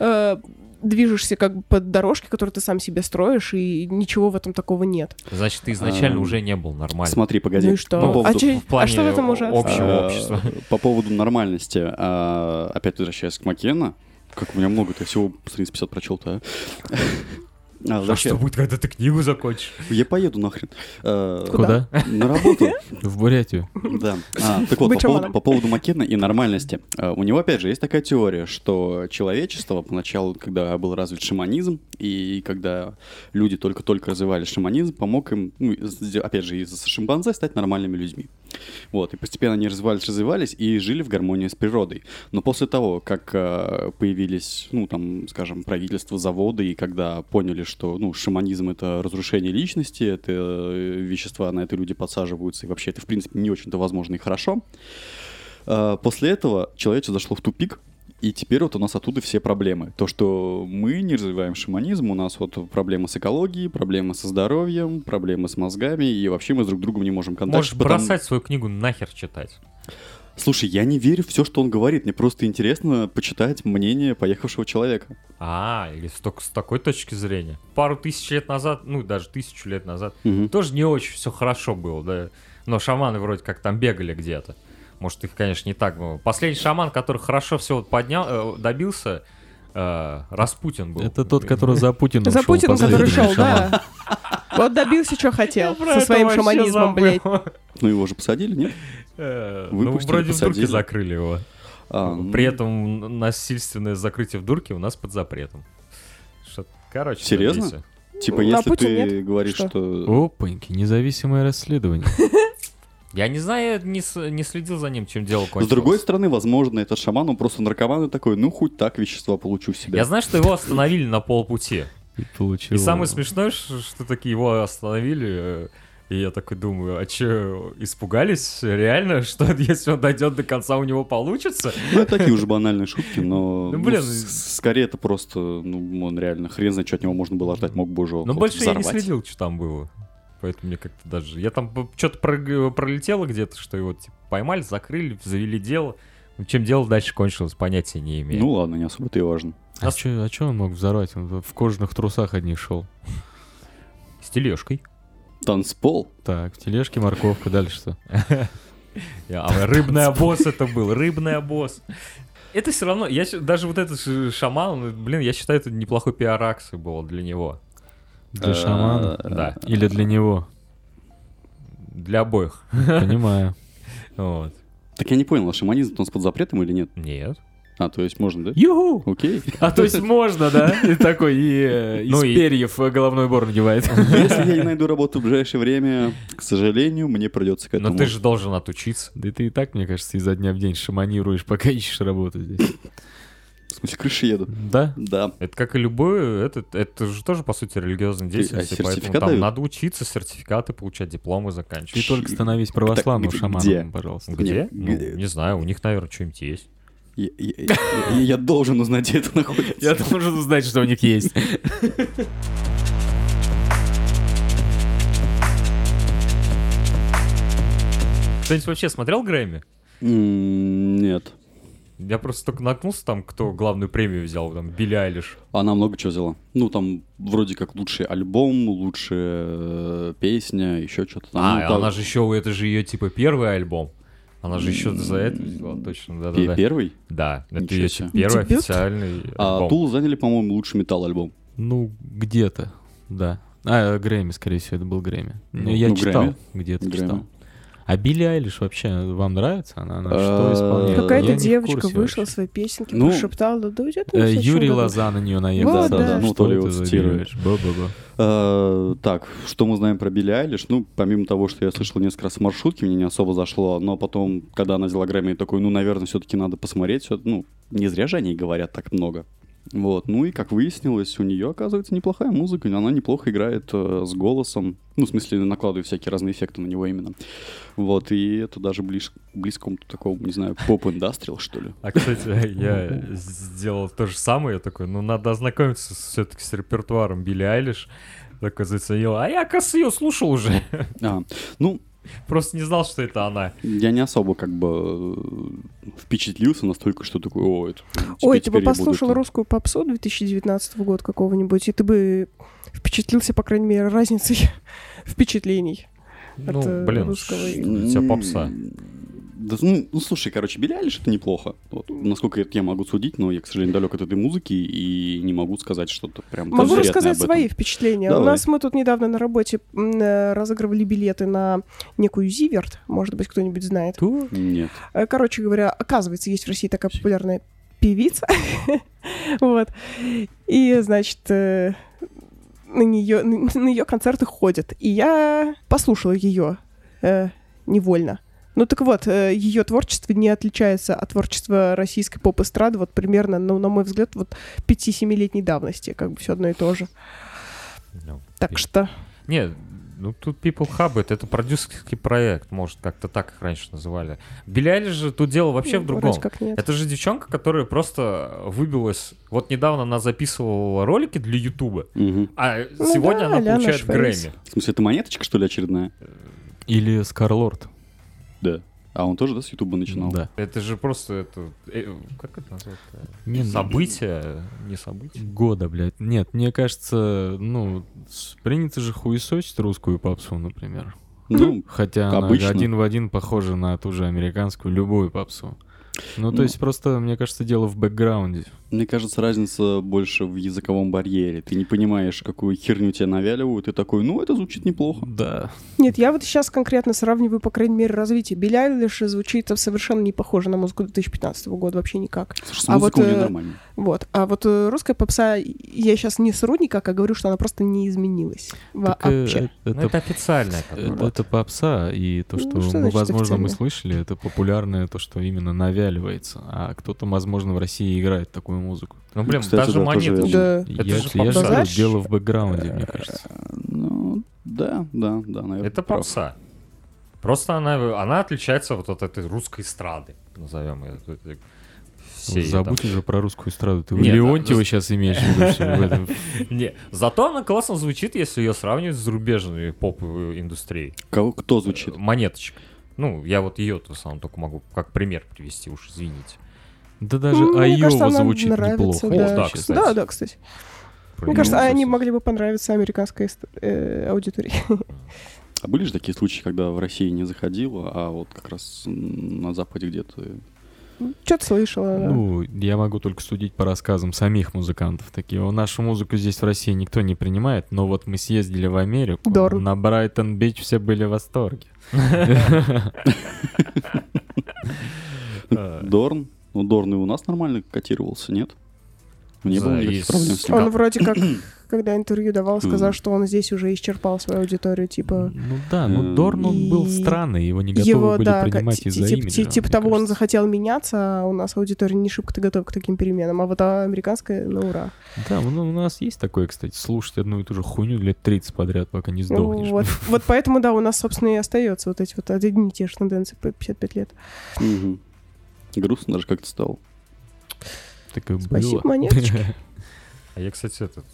э, движешься как бы по дорожке, которую ты сам себе строишь, и ничего в этом такого нет.
значит, ты изначально
Ам,
уже не был нормальным.
Смотри, погоди.
Ну и что?
По поводу-
а, че-
в плане
а что в этом уже?
общего
А,
общества.
По поводу нормальности, а, опять возвращаясь к Маккена, как у меня много-то, я всего страниц 50 прочел-то, а? А,
А что будет, когда ты книгу закончишь?
я поеду нахрен. А,
Куда?
На работу.
В Бурятию.
Да. А, так вот, по поводу, по поводу Маккена и нормальности. А, У него, опять же, есть такая теория, что человечество поначалу, когда был развит шаманизм, и когда люди только-только развивали шаманизм, помог им, ну, опять же, из шимпанзе стать нормальными людьми. Вот, и постепенно они развивались, развивались и жили в гармонии с природой. Но после того, как э, появились, ну, там, скажем, правительства, заводы, и когда поняли, что, ну, шаманизм — это разрушение личности, это э, вещества, на это люди подсаживаются, и вообще это, в принципе, не очень-то возможно и хорошо, э, после этого человечество зашло в тупик, И теперь вот у нас оттуда все проблемы. То, что мы не развиваем шаманизм, у нас вот проблемы с экологией, проблемы со здоровьем, проблемы с мозгами, и вообще мы с друг другом не можем контактировать.
Можешь бросать свою книгу нахер читать.
Слушай, я не верю в все, что он говорит. Мне просто интересно почитать мнение поехавшего человека.
А, или с, с такой точки зрения. Пару тысяч лет назад, ну даже тысячу лет назад,
Мгм.
тоже не очень все хорошо было, да. Но шаманы вроде как там бегали где-то. Может, их, конечно, не так было. Последний шаман, который хорошо все вот поднял, э, добился, э, Распутин был.
Это тот, который за Путиным
За
шел,
Путиным, который шел, да. Вот добился, что хотел. Со своим шаманизмом, блядь.
Ну его же посадили, нет?
Э, Ну, вроде в дурке закрыли его.
А, ну,
При этом насильственное закрытие в дурке у нас под запретом. Что- Короче,
Серьезно?
добейся.
Типа,
Ну,
если ты
нет?
говоришь,
Что?
что...
Опаньки, независимое расследование.
Я не знаю, не, с- не следил за ним, чем дело кончилось.
С другой стороны, возможно, этот шаман, он просто наркоман и такой, ну, хоть так вещества получу в себя.
Я знаю, что его остановили на полпути.
И получил...
И самое смешное, ш- что такие его остановили. И я такой думаю, а че, испугались? Реально, что если он дойдет до конца, у него получится?
Ну, это такие уже банальные шутки, но...
Ну,
ну,
блин.
с- скорее это просто, ну, он реально, хрен знает, что от него можно было ждать, мог бы уже
Но
вот
больше я не
взорвать.
следил, что там было. Поэтому мне как-то даже... Я там что-то пролетело где-то, что его типа, поймали, закрыли, завели дело. Ну, Чем дело дальше кончилось, понятия не имею.
Ну ладно, не особо-то и важно.
А чё, а чё он мог взорвать? Он в кожаных трусах одних шел.
С тележкой.
Танцпол.
Так, в тележке морковка, дальше что?
А рыбный обоз это был, рыбный обоз. Это все равно, я даже вот этот шаман, блин, я считаю, это неплохой пиар-акция было для него.
Для
Э,
шамана?
Да,
Или для него?
для обоих.
Понимаю.
Вот.
Так я не понял, а шаманизм у нас под запретом или нет?
Нет.
А, то есть можно, да?
Юху!
Окей.
А то есть можно, да? И такой, и э, из
Ну
перьев головной убор надевает.
Если я не найду работу в ближайшее время, к сожалению, мне придется к этому.
Но ты же должен отучиться.
Да и ты и так, мне кажется, изо дня в день шаманируешь, пока ищешь работу здесь.
В смысле, крыши едут.
Да?
Да.
Это как и любое, это, это же тоже, по сути, религиозная
а
деятельность, и поэтому там
дают?
надо учиться, сертификаты получать, дипломы заканчивать.
Ты только становись православным
где-
шаманом,
где?
пожалуйста.
Где?
Нет,
Ну,
где?
не знаю, у них, наверное, что-нибудь есть.
Я, я- я- я должен узнать, где это находится.
Я должен узнать, что у них есть.
Кто-нибудь вообще смотрел Грэмми?
Нет.
Я просто только наткнулся там, кто главную премию взял, там, Билли Айлиш.
Она много чего взяла. Ну, там вроде как лучший альбом, лучшая э, песня, еще что-то там.
А,
Ну,
она же еще, это же ее, типа, первый альбом. Она же еще за это взяла, точно,
пе-
да-да-да.
Первый?
Да, это ее первый
Дебют?
официальный
А
альбом.
Тул заняли, по-моему, лучший металл-альбом.
Ну, где-то, да. А, Грэмми, скорее всего, это был Грэмми.
Ну,
я
ну,
читал,
Грэмми.
где-то
Грэмми.
читал. А Билли Айлиш вообще вам нравится? Она, она что
Э,
исполняет?
Какая-то девочка вышла,
вообще.
свои песенки
Ну,
прошептала. Да уйдет
Э,
она в
Юрий. Лоза на нее наехал.
Да, да, да, ну,
Что
то ли его. Э, Так, что мы знаем про Билли Айлиш? Ну, помимо того, что я слышал несколько раз в маршрутке, мне не особо зашло, но потом, когда она взяла Грэмми, я такой, ну, наверное, все-таки надо посмотреть. Ну, не зря же о ней говорят так много. Вот, ну и как выяснилось, у нее, оказывается, неплохая музыка, она неплохо играет э, с голосом, ну, в смысле, накладывает всякие разные эффекты на него именно. Вот, и это даже близ, близкому такому, не знаю, поп-индастриал, что ли.
А, кстати, я сделал то же самое. Я такой, ну, надо ознакомиться все-таки с репертуаром Билли Айлиш. Такой заценил. А я, оказывается, ее слушал уже.
А, ну,
Просто не знал, что это она.
я не особо как бы впечатлился настолько, что такой, о, это...
Ой, ты бы
буду
послушал
это».
русскую попсу 2019 года какого-нибудь, и ты бы впечатлился, по крайней мере, разницей впечатлений.
Ну,
э,
блин,
русского
у тебя попса.
Да, ну, ну, слушай, короче, Билли Айлиш это неплохо. Вот, насколько это я могу судить, но я, к сожалению, далек от этой музыки и не могу сказать что-то прям
Могу рассказать
об этом.
свои впечатления. У
Давай.
нас мы тут недавно на работе э, разыгрывали билеты на некую Зиверт, может быть, кто-нибудь знает.
Нет.
Э, Короче говоря, оказывается, есть в России такая популярная певица. Вот. И, значит, э, на нее, на ее концерты ходят. И я послушала ее э, невольно. Ну так вот, ее творчество не отличается от творчества российской поп-эстрады вот примерно, ну, на мой взгляд, вот 5-7-летней давности, как бы все одно и то же.
Ну,
Так что...
Не, Ну, тут People Hub это, это продюсерский проект, может, как-то так их раньше называли. Айлиш же тут дело вообще в
Ну,
другом.
вроде как нет.
Это же девчонка, которая просто выбилась. Вот недавно она записывала ролики для Ютуба,
Мгм.
а
Ну
сегодня
да,
она
а-ля
получает
наш Фейс.
Грэмми.
В смысле, это монеточка, что ли, очередная?
Или Скарлорд.
Да. А он тоже, да, с Ютуба начинал?
Да.
Это же просто это. э, как это назвать?
Не, ну,
Событие, не событие.
Года, блядь. Нет, мне кажется, ну, принято же хуесосить русскую попсу, например.
Ну,
Хотя она
Обычно.
один в один похожа на ту же американскую, любую попсу. Ну, то
Ну.
есть просто, мне кажется, дело в бэкграунде.
Мне кажется, разница больше в языковом барьере. Ты не понимаешь, какую херню тебе навяливают, и такой, ну, это звучит неплохо.
Да.
Нет, я вот сейчас конкретно сравниваю, по крайней мере, развитие. Билли Айлиш звучит совершенно не похоже на музыку 2015 года, вообще никак.
Слушай, с
А вот,
музыкой у нее
э,
нормально.
Вот. А вот э, русская попса, я сейчас не сру никак, а говорю, что она просто не изменилась.
Так, э,
Вообще.
э,
Ну,
это,
это официальное.
э,
которое.
это попса, и то,
Ну,
что,
что
мы, возможно, мы
официально?
слышали, это популярное то, что именно навяливается. А кто-то, возможно, в России играет такую музыку.
Ну, блин,
Кстати,
даже
да, тоже
монеты.
я-
Да.
Это
я,
же
я же
попса.
Знаешь,
дело в бэкграунде, мне кажется.
Э, Ну, да, да, да, наверное.
Это попса. Просто она, она отличается вот от этой русской эстрады, назовем ее. Этой всей там.
Забудь уже про русскую эстраду. Ты
Нет,
Леонтьева
да,
сейчас имеешь в виду, в этом?
Не, зато она классно звучит, если ее сравнивать с зарубежной поп-индустрией.
Кого, кто звучит?
Монеточка. Ну, я вот ее в основном только могу как пример привести, уж извините.
Да даже
Ну, кажется,
Айова
она
звучит
нравится,
неплохо.
да.
О, да, кстати.
Да, да, кстати. Мне кажется, они могли бы понравиться американской э, аудитории.
А были же такие случаи, когда в России не заходило, а вот как раз на Западе где-то...
Что-то слышала. да.
Ну, я могу только судить по рассказам самих музыкантов. Такие, «О, нашу музыку здесь в России никто не принимает, но вот мы съездили в Америку,
Дорн.
на Брайтон-Бич все были в восторге.
Дорн? Ну, Дорн и у нас нормально котировался, нет? Не было никаких проблем с ним.
Он вроде как, когда интервью давал, сказал, что он здесь уже исчерпал свою аудиторию, типа...
Ну да, ну Дорн, он был странный, его не готовы
Его,
были
да,
принимать из-за имиджа,
ти- типа того, он захотел меняться, а у нас аудитория не шибко-то готова к таким переменам. А вот а американская, ну ура.
Да, ну, у нас есть такое, кстати, слушать одну и ту же хуйню лет 30 подряд, пока не сдохнешь.
вот, вот поэтому, да, у нас, собственно, и остается вот эти вот одни и те же тенденции по 55 лет.
Грустно даже как-то стало.
Так и
Спасибо,
было.
монеточки.
А я, кстати, этот...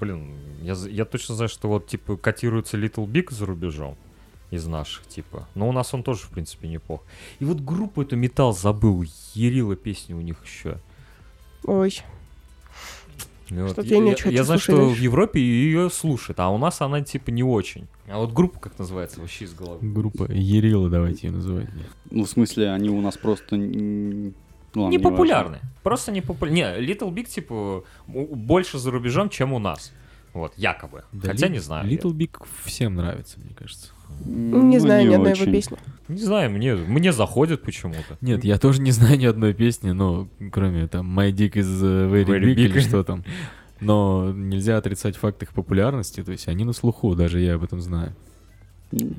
Блин, я, я точно знаю, что вот, типа, котируется Little Big за рубежом из наших, типа. Но у нас он тоже, в принципе, неплох. И вот группу эту Металл забыл. Ярила песни у них еще.
Ой,
вот
Что-то я не очень
я знаю, что в Европе ее слушают, а у нас она, типа, не очень. А вот группа как называется вообще из головы?
Группа Ерила, давайте ее называть.
Ну, в смысле, они у нас просто... Ну,
не популярны. Просто не популярны. Не, Little Big, типа, больше за рубежом, чем у нас. Вот, якобы.
Да
Хотя
Ли-
не знаю. я.
Little Big всем нравится, мне кажется.
М,
не
ну,
знаю ни одной
очень.
его песни.
Не знаю, мне, мне заходит почему-то.
Нет, я тоже не знаю ни одной песни, ну, кроме там My Dick is uh, very,
Very
big,
big.
или что там. Но нельзя отрицать факт их популярности, то есть они на слуху, даже я об этом знаю.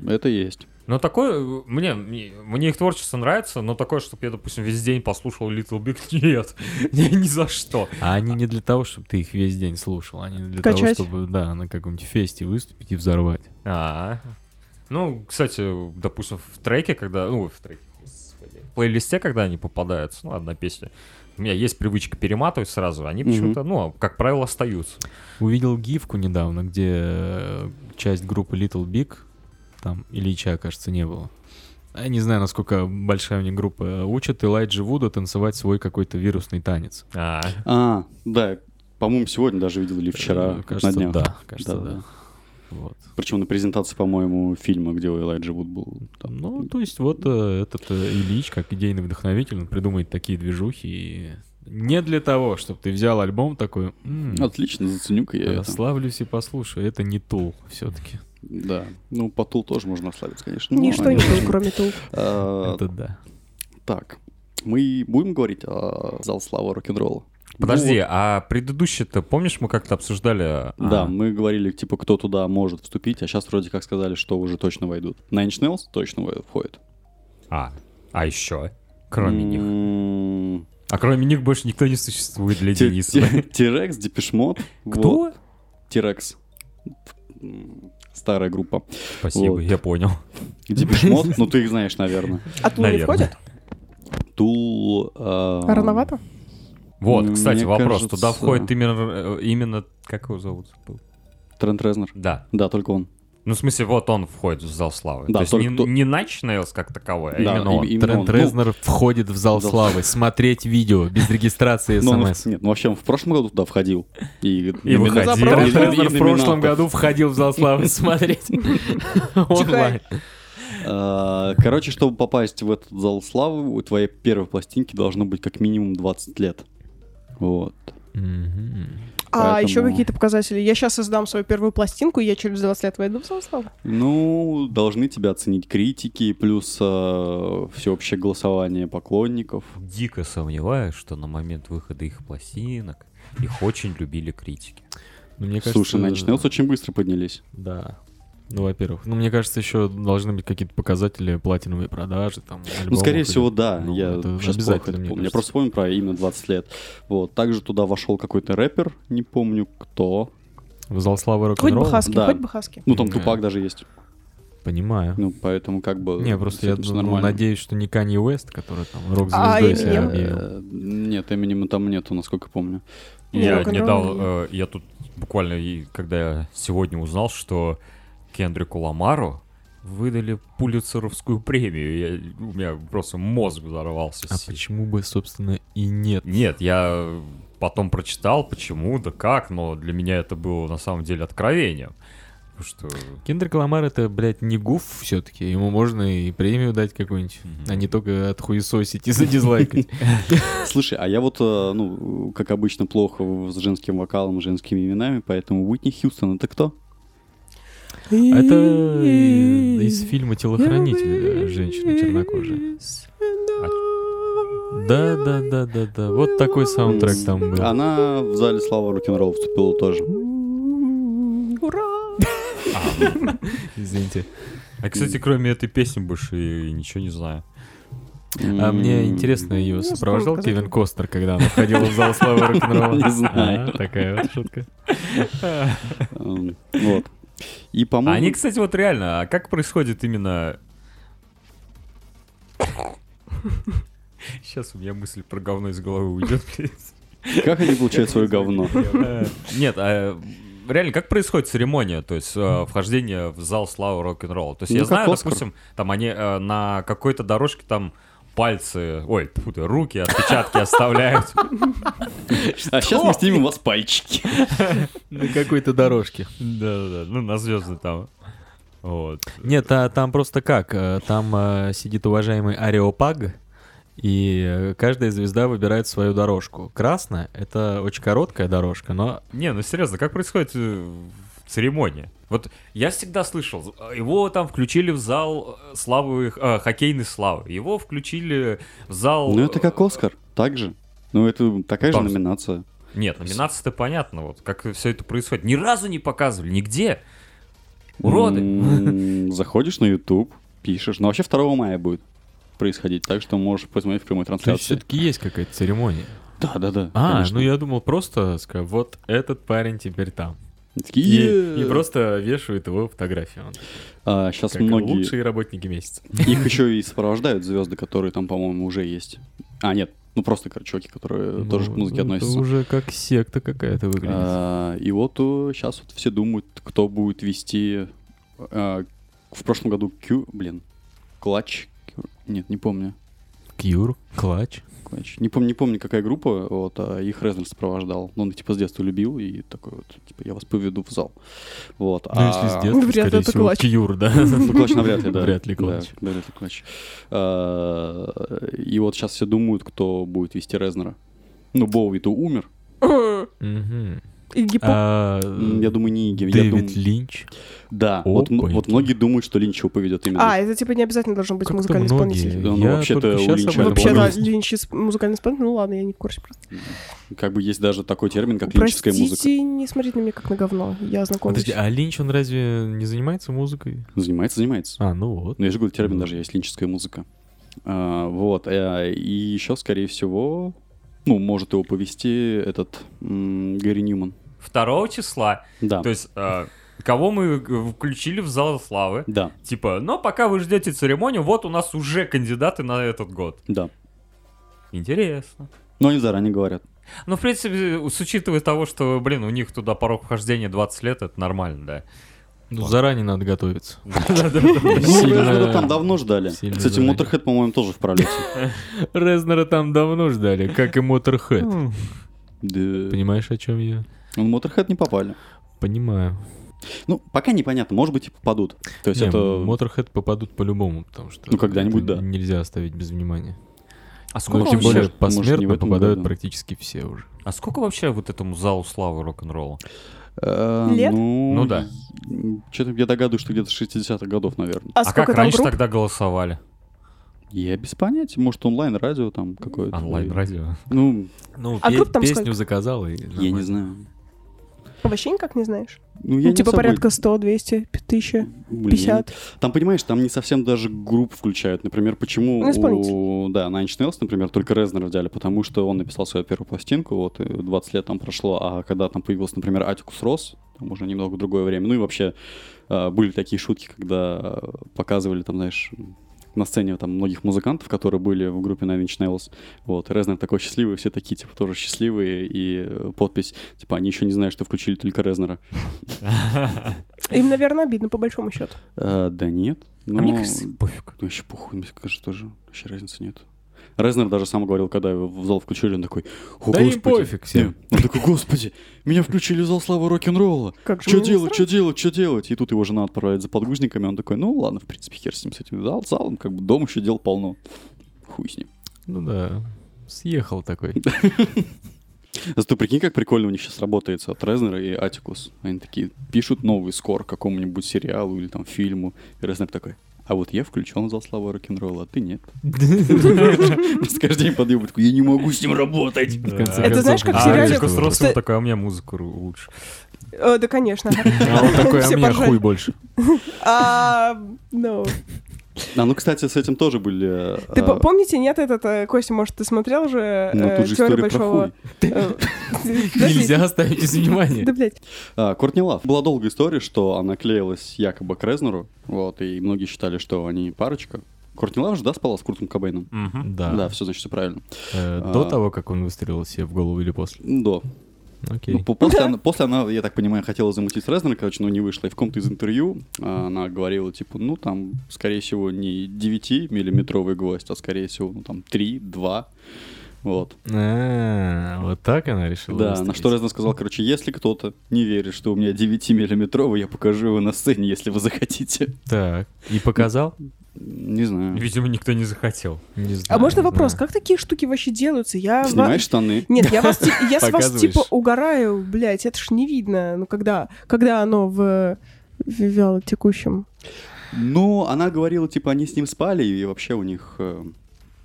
Это есть.
Но такое, мне, мне, мне их творчество нравится, но такое, чтобы я, допустим, весь день послушал Little Big, нет, ни, ни за что.
А они не для того, чтобы ты их весь день слушал, они для
Качать.
того, чтобы, да, на каком-нибудь фесте выступить и взорвать.
А, ну, кстати, допустим, в треке, когда, ну, в треке, господи, в плейлисте, когда они попадаются, ну, одна песня, у меня есть привычка перематывать сразу, они почему-то, ну, как правило, остаются.
Увидел гифку недавно, где э, часть группы Little Big, там Ильича, кажется, не было. Я не знаю, насколько большая у них группа. Учат Элайджи Вуда танцевать свой какой-то вирусный танец.
А,
А, да, по-моему, сегодня даже видел или вчера,
Э,
на
кажется,
днях.
да, кажется,
Да-да-да.
да. Вот.
Причем на презентации, по-моему, фильма, где у Элайджа Вуд был. Там.
Ну, то есть вот э, этот э, Ильич, как идейный вдохновитель, он придумает такие движухи и не для того, чтобы ты взял альбом такой, «М,
Отлично, заценю-ка я это.
расслаблюсь и послушаю. Это не Тул все-таки.
Да. Ну, по Тул тоже можно расслабиться, конечно. но
Ничто
они
не
очень-
кроме тул.
А,
Это да.
Так, мы будем говорить о зал славы рок-н-ролла?
подожди,
Вот.
а предыдущий-то, помнишь, мы как-то обсуждали?
Да,
А,
мы говорили, типа, кто туда может вступить, а сейчас вроде как сказали, что уже точно войдут. Nine Inch Nails точно входит.
А, а еще? Кроме них.
М,
А кроме них больше никто не существует для Дениса.
T- T. Rex, Depeche Mode.
Кто?
Тирекс. Старая группа.
Спасибо,
Вот.
я понял.
Depeche Mode, ну ты их знаешь, наверное.
А Tool не входит?
Tool... э,
Рановато?
Вот,
Мне
кстати, вопрос.
кажется-
Туда входит именно, э, именно... Как его зовут?
Трент Резнор.
Да.
Да, только он.
Ну, в смысле, вот он входит в зал славы.
Да,
То есть
только
не,
то-
не Nine Nails как таковой, а
Да,
именно он.
именно он.
Трент
Ну,
Резнер входит в зал славы. Смотреть видео без регистрации
Ну, в-
смс.
нет, ну вообще он в прошлом году туда входил. И,
И выходил.
Трент Резнер в прошлом году входил в зал славы смотреть онлайн.
А, Короче, чтобы попасть в этот зал славы, у твоей первой пластинки должно быть как минимум 20 лет. Вот.
А
Поэтому-
еще какие-то показатели? Я сейчас создам свою первую пластинку, и я через 20 лет войду в зал славы.
Ну, должны тебя оценить критики, плюс э, всеобщее голосование поклонников.
Дико сомневаюсь, что на момент выхода их пластинок их очень любили критики.
Ну, мне кажется,
Слушай, Nails очень быстро поднялись.
Да. Ну, во-первых. Ну, мне кажется, еще должны быть какие-то показатели платиновые продажи, там,
Ну, скорее всего, да.
Ну,
я
это
сейчас
обязательно,
плохо это
мне
помню. Я просто помню про именно 20 лет. Вот. Также туда вошел какой-то рэпер, не помню кто.
В зал славы
Хоть
рок-н-ролла?
бы хаски,
Да.
хоть бы хаски.
Ну, там. Тупак даже есть.
Понимаю.
Ну, поэтому как бы...
Не, просто я ну, надеюсь, что не Канье Уэст, который там
А,
рок-звездой себя
Eminem?
объявил.
Э, Нет, Эминема там нету, насколько помню.
Я не дал, э, я тут буквально, и когда я сегодня узнал, что Кендрику Ламару выдали Пулицеровскую премию, я, у меня просто мозг взорвался.
А почему бы, собственно, и нет?
Нет, я потом прочитал, почему, да как, но для меня это было на самом деле откровением. Потому что
Кендрик Ламар это, блядь, не гуф все-таки. Ему можно и премию дать какую-нибудь,
Мгм.
а не только отхуесосить и задизлайкать.
Слушай, а я вот, э, ну, как обычно, плохо с женским вокалом, женскими именами, поэтому Уитни Хьюстон это кто?
А Это из фильма «Телохранитель» женщина чернокожая. Да, да, да, да, да. Вот такой саундтрек там был.
Она в зале славы рок-н-ролла вступила тоже.
Ура!
Извините.
А, кстати, кроме этой песни больше и ничего не знаю.
А мне интересно, ее сопровождал. Кевин Костер, когда она входила в зал славы рок-н-ролла?
Не знаю.
А, Такая вот шутка.
Вот. И, по-моему...
они, кстати, вот реально, а как происходит именно... Сейчас у меня мысль про говно из головы уйдет.
Как они получают свое говно?
Э, Нет, а реально, как происходит церемония, то есть э, вхождение в зал славы рок-н-ролла? То есть
Ну,
я
как
знаю,
Оскар.
допустим, там они э, на какой-то дорожке там пальцы, ой, ты, руки, отпечатки оставляют.
А сейчас мы снимем у вас пальчики.
На какой-то дорожке.
Да-да-да, ну на звезды там. Вот.
Нет, а там просто как? э, Там э, сидит уважаемый Ареопаг, и э, каждая звезда выбирает свою дорожку. Красная — это очень короткая дорожка, но
Не, ну серьезно, как происходит церемония? Вот я всегда слышал, э, его там включили в зал э, славы, э, хоккейной славы, его включили в зал...
Ну, это как
э,
Оскар, так же. Ну, это такая же
Там-
номинация.
Нет, номинация-то понятно, вот как все это происходит. Ни разу не показывали, нигде. Уроды.
Заходишь на YouTube, пишешь. Ну, вообще 2 мая будет происходить, так что можешь посмотреть в прямой
то есть
трансляции.
все-таки есть какая-то церемония.
Да, да, да.
А,
конечно.
ну я думал просто, вот этот парень теперь там.
Такие,
И, и просто вешают его фотографию.
А, сейчас
как
многие...
лучшие работники месяца.
Их еще и сопровождают звезды, которые там, по-моему, уже есть. А, нет, ну просто, короче, чуваки, которые тоже к
Ну,
музыке
это
относятся.
уже как секта какая-то выглядит.
А, и вот сейчас вот все думают, кто будет вести а, в прошлом году Q, блин, Клатч. Нет, не помню.
Кьюр, клатч.
Клатч. Не помню, не помню, какая группа, вот, а их Резнер сопровождал. Но он их, типа, с детства любил, и такой вот, типа, я вас поведу в зал. Вот.
Ну, если с
а-
детства,
Вряд ли
скорее
это
всего. Кьюр, да.
Ну, клатч навряд ли, да.
Вряд ли
Да,
клатч.
да, вряд ли клатч. А, И вот сейчас все думают, кто будет вести Резнера. Ну, Боуи-то умер.
Игги Поп.
А,
Я думаю, не Игги. Я
Дэвид
дум-
Линч.
Да, вот, м-
Опаньки.
вот многие думают, что Линч его поведет именно.
А, это типа не обязательно должен быть
Как-то
музыкальный
многие.
исполнитель.
Ну,
Я
вообще-то у Линча
Вообще, да. Линч из- музыкальный исполнитель, ну ладно, я не в курсе просто.
Как бы есть даже такой термин, как линческая музыка.
Простите, не смотрите на меня как на говно, я знакомлюсь.
Подожди, а Линч, он разве не занимается музыкой?
Занимается, занимается.
А, ну вот.
Ну, я же говорю, термин даже есть, линческая музыка. А, вот, э, и еще, скорее всего, ну, может его повести этот Гэри Ньюман.
2 числа.
Да.
То есть, э, кого мы включили в зал славы.
Да,
Типа, но пока вы ждете церемонию, вот у нас уже кандидаты на этот год.
да.
Интересно.
Но они заранее говорят.
Ну, в принципе, с учитывая того, что, блин, у них туда порог вхождения 20 лет, это нормально, да.
Ну, заранее надо готовиться.
Ну, Резнера там давно ждали. Кстати. Моторхед, по-моему, тоже в пролете.
Резнера там давно ждали, как и Моторхед. Понимаешь, о чем я?
Ну, Моторхед не попали.
Понимаю.
Ну, пока непонятно, может быть, и попадут. То есть
Не,
это...
Моторхед попадут по-любому, потому что...
Ну, когда-нибудь, да.
Нельзя оставить без внимания.
А
Ну,
сколько,
тем
вообще,
более
может,
посмертно
этом
попадают
году.
практически все уже.
а сколько вообще вот этому залу славы рок-н-ролла?
э,
Лет?
Ну,
Ну да.
Что-то я догадываюсь, что где-то с 60-х годов, наверное.
А,
А как раньше
групп?
тогда голосовали?
Я без понятия. Может, онлайн-радио там какое-то.
Онлайн-радио.
Ну,
Ну,
А групп там
песню
сколько?
заказал и...
я не
нормально.
Знаю.
Вообще никак не знаешь?
Ну, я
Ну, типа
особо-
порядка 100, 200, 1000,
Блин,
50.
Там, понимаешь, там не совсем даже групп включают. Например, почему
Ну,
у, да, Nine Nails, например, только Резнера взяли, потому что он написал свою первую пластинку, вот, и 20 лет там прошло, а когда там появился, например, Атикус Рос, там уже немного другое время, ну и вообще э, были такие шутки, когда показывали, там, знаешь, на сцене там многих музыкантов, которые были в группе Nine Inch Nails, вот, Резнер такой счастливый, все такие, типа, тоже счастливые, и э, подпись, типа, они еще не знают, что включили только Резнера.
Им, наверное, обидно, по большому счету.
Э, да нет.
А мне кажется, пофиг.
Ну, вообще похуй, мне кажется, тоже вообще разницы нет. Резнер даже сам говорил, когда его в зал включили, он такой, о,
Да им
господи.
пофиг всем.
Он такой, господи, меня включили в зал славы рок-н-ролла. Что делать, что делать, что делать? И тут его жена отправляет за подгузниками, он такой, ну ладно, в принципе, хер с ним, с этим зал, залом, как бы дом еще дел полно. Хуй с ним.
Ну да, съехал такой.
Зато прикинь, как прикольно у них сейчас работает от Резнера и Атикус. Они такие пишут новый скор какому-нибудь сериалу или там фильму. И Резнер такой, а вот я включен в зал славы рок-н-ролла, а ты нет. Каждый день такой, я не могу с ним работать.
Это знаешь, как в
А
сериале-
Росс
Что-
такой, а у меня музыка лучше.
Э, Да, конечно.
А он такой, а мне хуй больше.
А, ну,
А, ну, кстати, с этим тоже были...
Ты
а,
по- помните, нет, этот, э, Костя, может, ты смотрел же
Ну,
э,
тут же
«Теорию большого... э,
Нельзя оставить без внимания.
Да, блядь.
А, Кортни Лав. Была долгая история, что она клеилась якобы к Резнеру, вот, и многие считали, что они парочка. Кортни Лав же, да, спала с Куртом Кобейном? Да,
Да.
все, значит, все правильно.
Э,
А.
До того, как он выстрелил себе в голову или после?
Да.
Окей.
Ну, по- после, она, после она, я так понимаю, хотела замутить с Резнером, короче, но не вышло. И в каком-то из интервью а, она говорила, типа, ну, там, скорее всего, не 9-миллиметровый гвоздь, а, скорее всего, ну, там, 3, 2. Вот.
А, Вот так она решила
Да, на
выстрелить.
что Резнер сказал, короче, если кто-то не верит, что у меня 9-миллиметровый, я покажу его на сцене, если вы захотите.
Так, и показал?
Не знаю.
Видимо, никто не захотел.
Не
А
знаю,
можно
не
вопрос,
знаю.
как такие штуки вообще делаются? Я...
Снимаешь штаны.
Нет, я, вас, я с вас типа угораю, блядь, это ж не видно. Ну, когда, когда оно в, в вялотекущем.
Ну, она говорила, типа, они с ним спали, и вообще у них, э,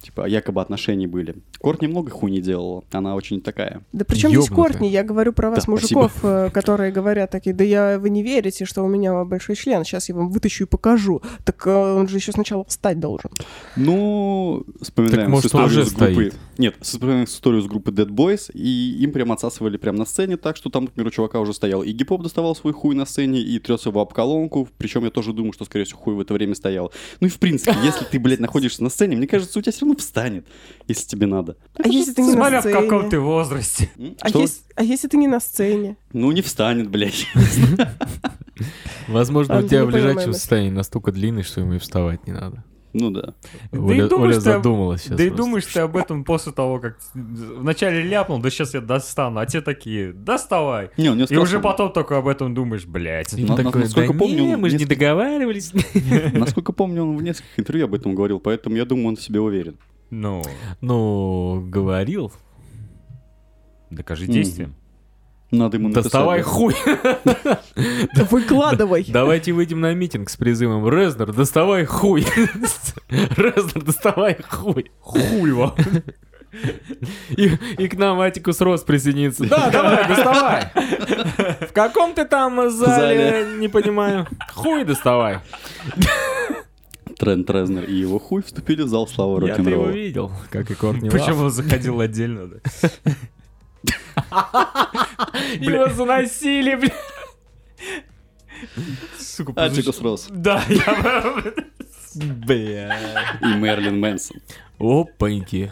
типа, якобы отношения были. Кортни много хуйни делала. Она очень такая.
Да причем здесь. Кортни? Я говорю про вас,
Да,
мужиков, э, которые говорят такие, да я, вы не верите, что у меня большой член, сейчас я вам вытащу и покажу. Так э, он же еще сначала встать должен.
Ну, вспоминаем
Так, может,
с историю
уже
с группы...
стоит?
Нет, вспоминаем историю с группы Dead Boys, и им прям отсасывали прям на сцене так, что там, например, у чувака уже стоял и гип-поп доставал свой хуй на сцене, и трес его об колонку, причем я тоже думаю, что, скорее всего, хуй в это время стоял. Ну и, в принципе, если ты, блядь, находишься на сцене, мне кажется, у тебя все равно встанет, если тебе надо.
А если ты не на
Смотря в каком
сцене?
ты возрасте.
А, ес- а если ты не на сцене?
Ну, не встанет, блядь.
Возможно, у тебя в лежачем состоянии настолько длинный, что ему и вставать не надо.
Ну да.
Да и
Оля,
думаешь,
Оля
ты об-
задумалась сейчас.
Да и
просто.
думаешь ты об этом после того, как вначале ляпнул, да сейчас я достану, а те такие, доставай.
Не, он не
И уже потом только об этом думаешь, блядь.
И
На-
такой,
насколько
да
помню,
не, мы же не договаривались.
Насколько помню, он в нескольких интервью об этом говорил, поэтому я думаю, он в себе уверен.
Ну,
Ну, говорил.
докажи действием.
Надо ему написать.
Доставай
да.
хуй.
Выкладывай.
Давайте выйдем на митинг с призывом Резнер, доставай хуй. Резнер, доставай хуй.
Хуй вам.
И, и к нам Атикус Рос присоединится. Да, давай, доставай. В каком ты там зале, не понимаю. Хуй доставай.
Трент Резнер и его хуй вступили в зал славы
Я-то его
рок-н-ролла.
видел, как и Кортни Лав.
он заходил отдельно, да.
Его заносили, блядь.
Сука,
Аттикус Росс
Да, я...
Бля.
и Мерлин Мэнсон.
Опаньки.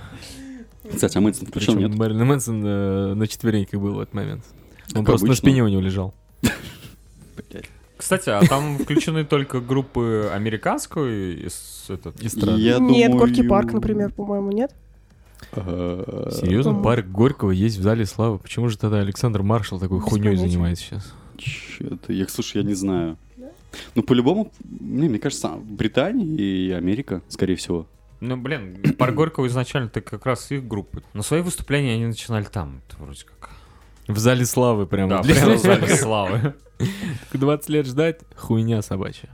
Кстати, а Мэнсон
Причем
нет?
Мэрилин Мэнсон э, на четвереньках был в этот момент. Он
Как
просто на спине у него лежал.
Кстати, а там включены только группы американской и с- этот,
Эстрады.
Я
Нет, Горький парк, например, по-моему, нет?
Серьезно, парк Горького есть в Зале Славы. Почему же тогда Александр Маршал такой хуйней занимается сейчас?
Чё-то, я, слушай, я не знаю. Ну, по-любому, мне, мне кажется, Британия и Америка, скорее всего.
Ну, блин, Парк Горького изначально-то как раз их группы. Но свои выступления они начинали там. Это вроде как...
В Зале Славы прямо.
Да, прямо в зале славы.
20 лет ждать, хуйня собачья.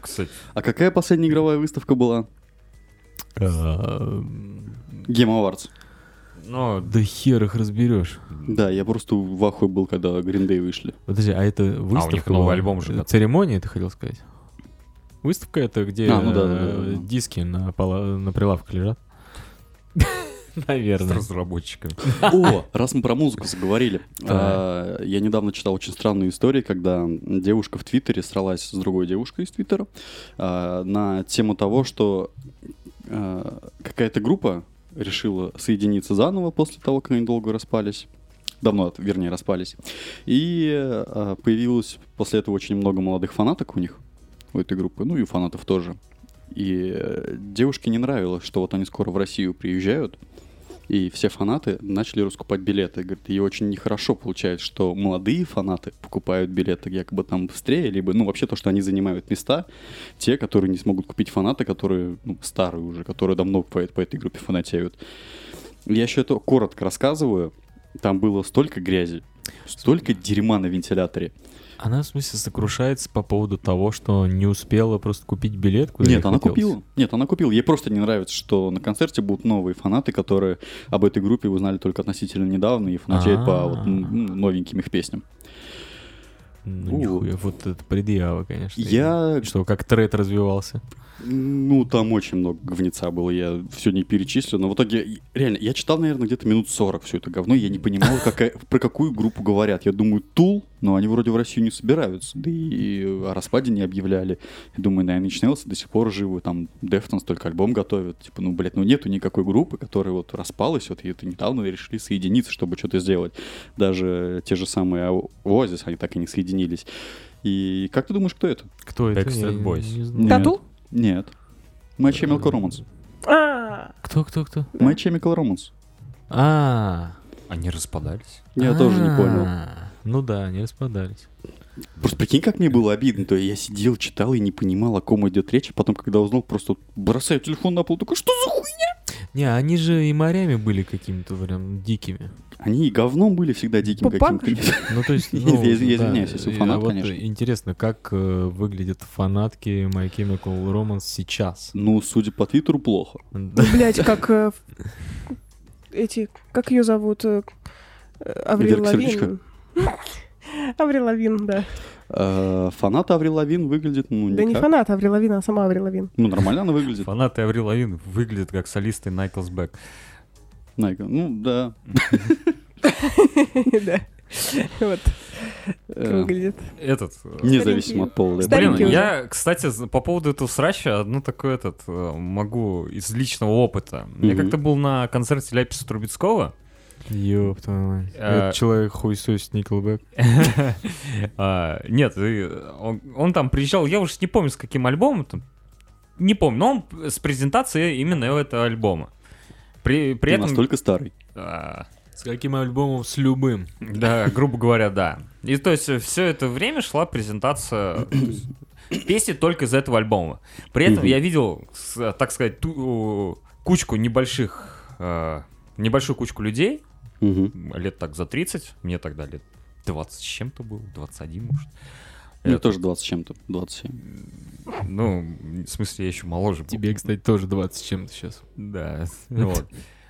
Кстати,
А какая последняя игровая выставка была? Game Awards.
ну,
Да хер их разберешь.
Да, я просто в ахуе был, когда Green Day вышли.
Подожди, а это выставка?
новый
была?
альбом же
Э,
готов.
Церемония, ты хотел сказать? Выставка это где
А, ну да, да,
э,
да, да.
диски на, пола- на прилавках лежат?
с
Наверное.
разработчиками.
О, раз мы про музыку заговорили. А, Я недавно читал очень странную историю, когда девушка в Твиттере сралась с другой девушкой из Твиттера а, на тему того, что а, какая-то группа решила соединиться заново после того, как они долго распались. Давно, вернее, распались. И а, появилось после этого очень много молодых фанаток у них, у этой группы, ну и у фанатов тоже. И э, девушке не нравилось, что вот они скоро в Россию приезжают, и все фанаты начали раскупать билеты. Говорит, и очень нехорошо получается, что молодые фанаты покупают билеты якобы там быстрее, либо, ну, вообще то, что они занимают места, те, которые не смогут купить фанаты, которые, ну, старые уже, которые давно по, по этой группе фанатеют. Я еще это коротко рассказываю. Там было столько грязи, столько дерьма на вентиляторе.
Она, в смысле, сокрушается по поводу того, что не успела просто купить билет, куда
Нет, она
хотелось.
купила. Нет, она купила. Ей просто не нравится, что на концерте будут новые фанаты, которые об этой группе узнали только относительно недавно и фанатеют по вот, м, новеньким их песням.
Ну, нихуя, вот это предъява, конечно.
Я,
Что, как тред развивался?
Ну, там очень много говнеца было, я все не перечислю, но в итоге, реально, я читал, наверное, где-то минут 40 все это говно, и я не понимал, какая, про какую группу говорят. Я думаю, Тул, но они вроде в Россию не собираются, да и о распаде не объявляли. Я думаю, Nine Inch Nails до сих пор живы, там Deftones только альбом готовят. Типа, ну, блядь, ну нету никакой группы, которая вот распалась, вот и это недавно решили соединиться, чтобы что-то сделать. Даже те же самые Oasis, они так и не соединились. И как ты думаешь, кто это?
Кто это?
Backstreet Boys.
Тату?
Нет. My Chemical Romance.
А,
Кто, кто, кто?
My Chemical Romance.
А,
Они распадались.
Я тоже не понял.
А, Ну да, они распадались.
Просто прикинь, как мне было обидно. То я сидел, читал и не понимал, о ком идет речь. А потом, когда узнал, просто бросаю телефон на пол, такой, что за хуйня?
Не, они же и морями были какими-то прям дикими.
Они и говном были всегда диким каким-то.
Ну, то есть, ну,
я- я
да.
извиняюсь, если
И,
фанат,
а вот
конечно.
интересно, как э, выглядят фанатки My Chemical Romance сейчас?
Ну, судя по Твиттеру, плохо.
Да.
блядь, как э, эти, как ее зовут? э, э, Аврил? Лавин. Аврил Лавин, да.
Э, Фанат Аврил Лавин выглядит, ну,
Да не
никак.
фанат Аврил Лавин, а сама Аврил Лавин.
Ну, нормально она выглядит.
Фанаты Аврил Лавин выглядят как солисты Найклсбэк.
Найка. Ну, да.
Да. Вот,
Э,
выглядит.
Этот... э,
Независимо от.
Старенький
Блин, я, кстати, по поводу этого срача одну такой этот могу из личного опыта. Я как-то был на концерте Ляписа Трубецкого.
Ёб твою мать.
А-
Это человек хуесосит Николбэк.
А, Нет, он там приезжал, я уж не помню, с каким альбомом. Не помню, но он с презентацией именно этого альбома. При, при
Ты
этом...
настолько старый.
а,
С каким альбомом? С любым.
Да, грубо говоря, да. И то есть все это время шла презентация песни только из этого альбома. При этом я видел, с- так сказать, ту- кучку небольших, э, небольшую кучку людей,
Мгм.
лет так за 30, мне тогда лет 20 с чем-то было, 21, может.
Мне
Это-
тоже 20 с чем-то, 27.
Ну, в смысле, я еще моложе был.
Тебе, кстати, тоже 20 с чем-то сейчас.
Да, вот.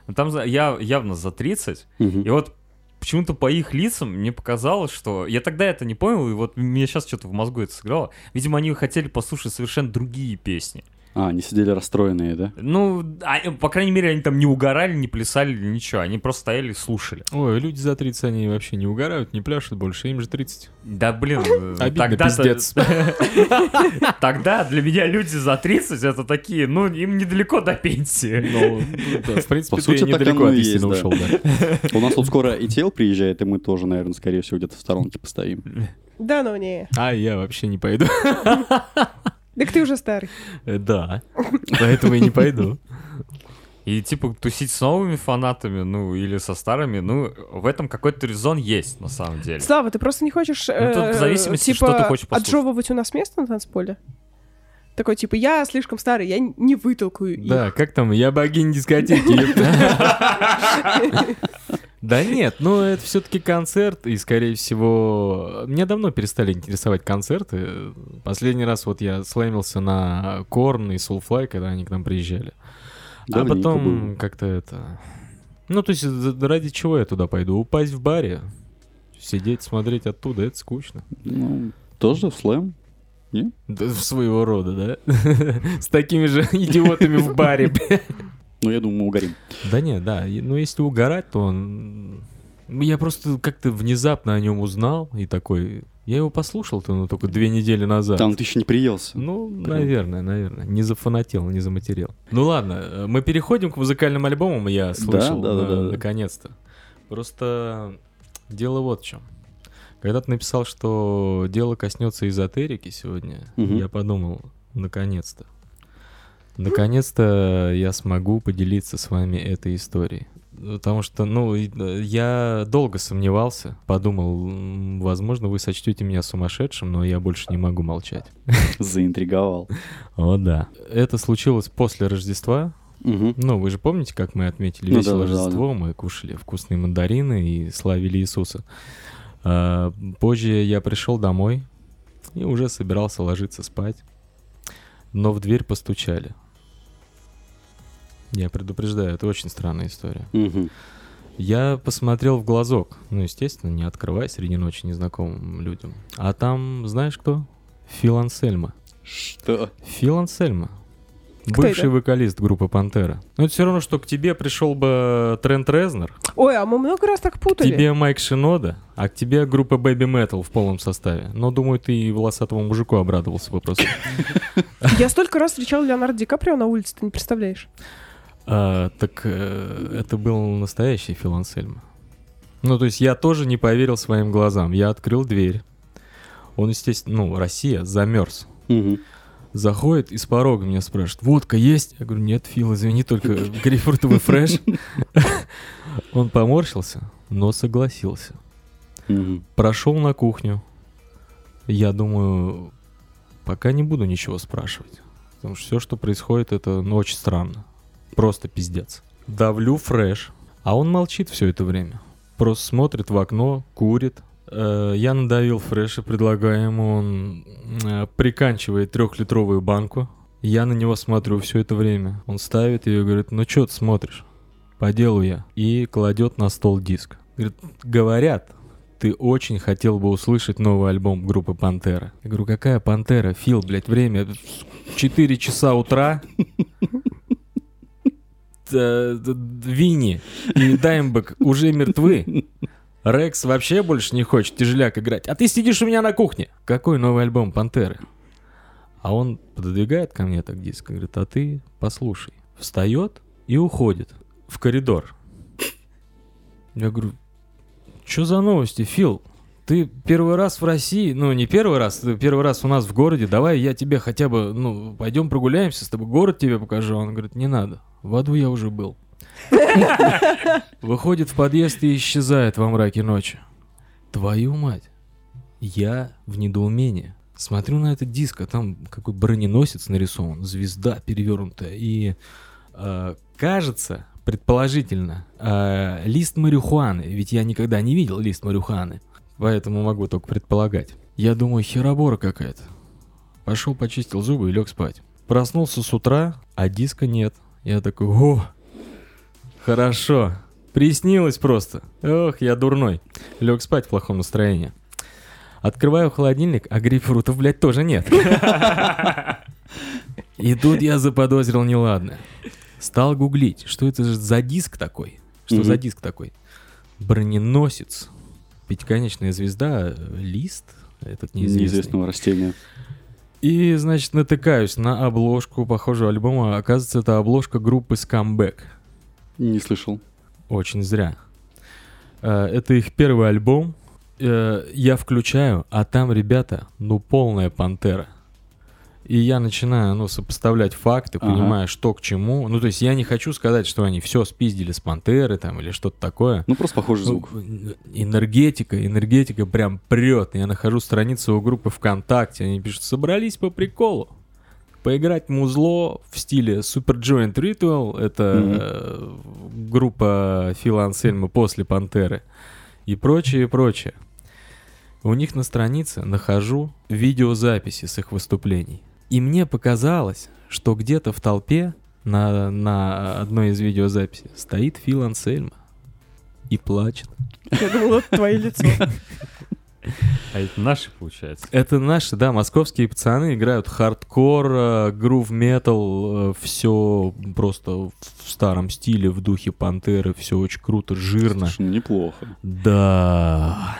Ну, Там я явно за 30,
Мгм.
И вот почему-то по их лицам мне показалось, что... Я тогда это не понял, и вот мне сейчас что-то в мозгу это сыграло. Видимо, они хотели послушать совершенно другие песни.
А, они сидели расстроенные, да?
Ну, а, по крайней мере, они там не угорали, не плясали, ничего. Они просто стояли и слушали.
Ой, люди за 30, они вообще не угорают, не пляшут больше, им же 30.
Да блин,
Обидно,
тогда
пиздец.
Тогда для меня люди за 30 это такие, ну, им недалеко до пенсии.
Ну, да, в принципе,
По сути,
недалеко от истины ушел, да.
У нас тут скоро и тел приезжает, и мы тоже, наверное, скорее всего, где-то в сторонке постоим.
Да ну не.
А я вообще не пойду.
Так ты уже старый.
Э, Да, поэтому и не пойду.
И типа тусить с новыми фанатами, ну, или со старыми, ну, в этом какой-то резон есть, на самом деле.
Слава, ты просто не хочешь э,
тут в зависимости,
типа,
что ты хочешь послушать.
отжевывать у нас место на танцполе? Такой, типа, я слишком старый, я не вытолкаю их.
Да, как там, я богиня дискотеки. Да нет, ну это все-таки концерт, и, скорее всего, меня давно перестали интересовать концерты. Последний раз вот я слэмился на Корн и Soulfly, когда они к нам приезжали. А потом как-то это... Ну, то есть ради чего я туда пойду? Упасть в баре? Сидеть, смотреть оттуда, это скучно.
Ну, тоже в слэм.
Да, своего рода, да? С такими же идиотами в баре,
Ну, я думаю, мы угорим.
Да нет, да. и- Ну, если угорать, то он... Я просто как-то внезапно о нем узнал и такой... Я его послушал-то, ну, только две недели назад.
Там ты еще не приелся.
Ну, наверное, наверное. Не зафанател, не заматерел. Ну ладно, э, мы переходим к музыкальным альбомам, я слышал,
да, да, да, да.
наконец-то. Просто дело вот в чем. Когда ты написал, что дело коснется эзотерики сегодня,
Мгм.
я подумал, наконец-то. Наконец-то я смогу поделиться с вами этой историей. Потому что, ну, э, я долго сомневался, подумал, возможно, вы сочтете меня сумасшедшим, но я больше не могу молчать.
Заинтриговал.
О, да. Это случилось после Рождества.
Мгм.
Ну, вы же помните, как мы отметили
Ну
веселое
да, да, да,
Рождество? Мы кушали вкусные мандарины и славили Иисуса. А, позже я пришел домой и уже собирался ложиться спать. Но в дверь постучали. Я предупреждаю, это очень странная история.
Мгм.
Я посмотрел в глазок. Ну, естественно, не открывай среди ночи незнакомым людям. А там, знаешь кто? Фил Ансельма.
Что?
Фил Ансельма.
Кто
Бывший
это?
вокалист группы Пантера. Ну, это все равно, что к тебе пришел бы Трент Резнер,
Ой, а мы много раз так
к
путали.
тебе Майк Шинода, а к тебе группа Baby Metal в полном составе. Но, думаю, ты и волосатому мужику обрадовался бы просто.
Я столько раз встречал Леонардо Ди Каприо на улице, ты не представляешь.
А, Так э, это был настоящий Фил Ансельма. Ну, то есть я тоже не поверил своим глазам. Я открыл дверь. Он, естественно, ну, Россия, замерз.
Мгм.
Заходит и с порога меня спрашивает, водка есть? Я говорю, нет, Фил, извини, только грейпфрутовый фреш. Он поморщился, но согласился. Прошел на кухню. Я думаю, пока не буду ничего спрашивать. Потому что все, что происходит, это ну, очень странно. Просто пиздец. Давлю фреш, а он молчит все это время. Просто смотрит в окно, курит. Э, Я надавил фреш и предлагаю ему, он э, приканчивает трехлитровую банку. Я на него смотрю все это время. Он ставит ее и говорит, ну что ты смотришь? По делу я. И кладет на стол диск. Говорит, говорят, ты очень хотел бы услышать новый альбом группы Пантера. Я говорю, какая Пантера? Фил, блядь, время 4 часа утра. Т- Винни и Даймбек уже мертвы. Рекс вообще больше не хочет тяжеляк играть. А ты сидишь у меня на кухне. Какой новый альбом Пантеры? А он пододвигает ко мне так диск и говорит, а ты послушай. Встает и уходит в коридор. Я говорю, что за новости, Фил? Ты первый раз в России, ну не первый раз, ты первый раз у нас в городе, давай я тебе хотя бы, ну, пойдем прогуляемся с тобой, город тебе покажу. Он говорит, не надо, в аду я уже был. Выходит в подъезд и исчезает во мраке ночи. Твою мать. Я в недоумении. Смотрю на этот диск, а там какой броненосец нарисован, звезда перевернутая. И э, кажется, предположительно, э, лист марихуаны. Ведь я никогда не видел лист марихуаны. Поэтому могу только предполагать. Я думаю, херобора какая-то. Пошел, почистил зубы и лег спать. Проснулся с утра, а диска нет. Я такой, о, хорошо. Приснилось просто. Ох, я дурной. Лег спать в плохом настроении. Открываю холодильник, а грейпфрутов, блядь, тоже нет. И тут я заподозрил неладное. Стал гуглить, что это за диск такой? Что за диск такой? Броненосец. Пятиконечная звезда, лист, этот неизвестный.
Неизвестного растения.
И, значит, натыкаюсь на обложку похожего альбома. Оказывается, это обложка группы Scumbag.
Не слышал.
Очень зря. Э, Это их первый альбом. Э, Я включаю, а там, ребята, ну полная пантера. И я начинаю, ну, сопоставлять факты,
Ага.
понимая, что к чему. Ну, то есть я не хочу сказать, что они все спиздили с пантеры там или что-то такое.
Ну, просто похожий звук.
Ну, Энергетика, энергетика прям прет. Я нахожу страницу у группы ВКонтакте, они пишут, собрались по приколу. Поиграть музло в стиле Super Joint Ritual, это э, группа Фила Ансельма после Пантеры, и прочее, и прочее. У них на странице нахожу видеозаписи с их выступлений. И мне показалось, что где-то в толпе на, на одной из видеозаписей стоит Фил Ансельма и плачет.
Я думала, это твое лицо.
А это наши, получается.
Это наши, да, московские пацаны играют хардкор, э, грув метал, все просто в старом стиле, в духе пантеры, все очень круто, жирно.
Слушай, неплохо.
Да.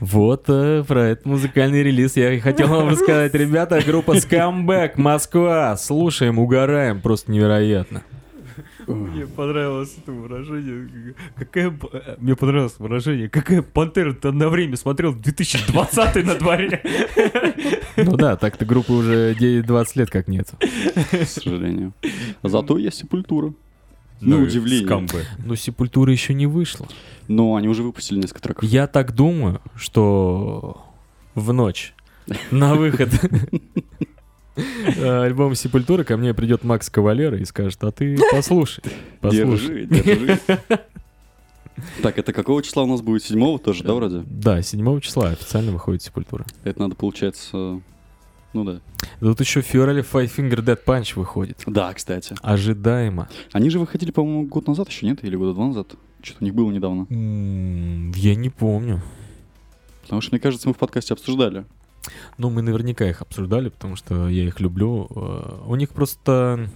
Вот э, про этот музыкальный релиз я и хотел вам рассказать. Ребята, группа Scumbag, Москва. Слушаем, угораем, просто невероятно.
Мне понравилось это выражение. Какая... э, Мне понравилось выражение. Какая пантера ты одно время смотрел 2020 на дворе.
Ну да, так-то группы уже 9-20 лет как нет.
К сожалению. Зато есть сепультура. На
Ну,
удивление.
скамбы.
Но Сепультура еще не вышла.
Но они уже выпустили несколько треков.
Я так думаю, что в ночь на выход э, альбома Сепультуры ко мне придет Макс Кавалера и скажет, а ты послушай, послушай.
Держи, держи. Так, это какого числа у нас будет? Седьмого тоже, да, вроде?
Да, 7 числа официально выходит Сепультура.
Это надо, получается... Ну да.
Тут еще в феврале Five Finger Dead Punch выходит.
Да, кстати.
Ожидаемо.
Они же выходили, по-моему, год назад еще, нет? Или года два назад? Что-то у них было недавно.
Я не помню.
Потому что, мне кажется, мы в подкасте обсуждали.
Ну, мы наверняка их обсуждали, потому что я их люблю. Э, У них просто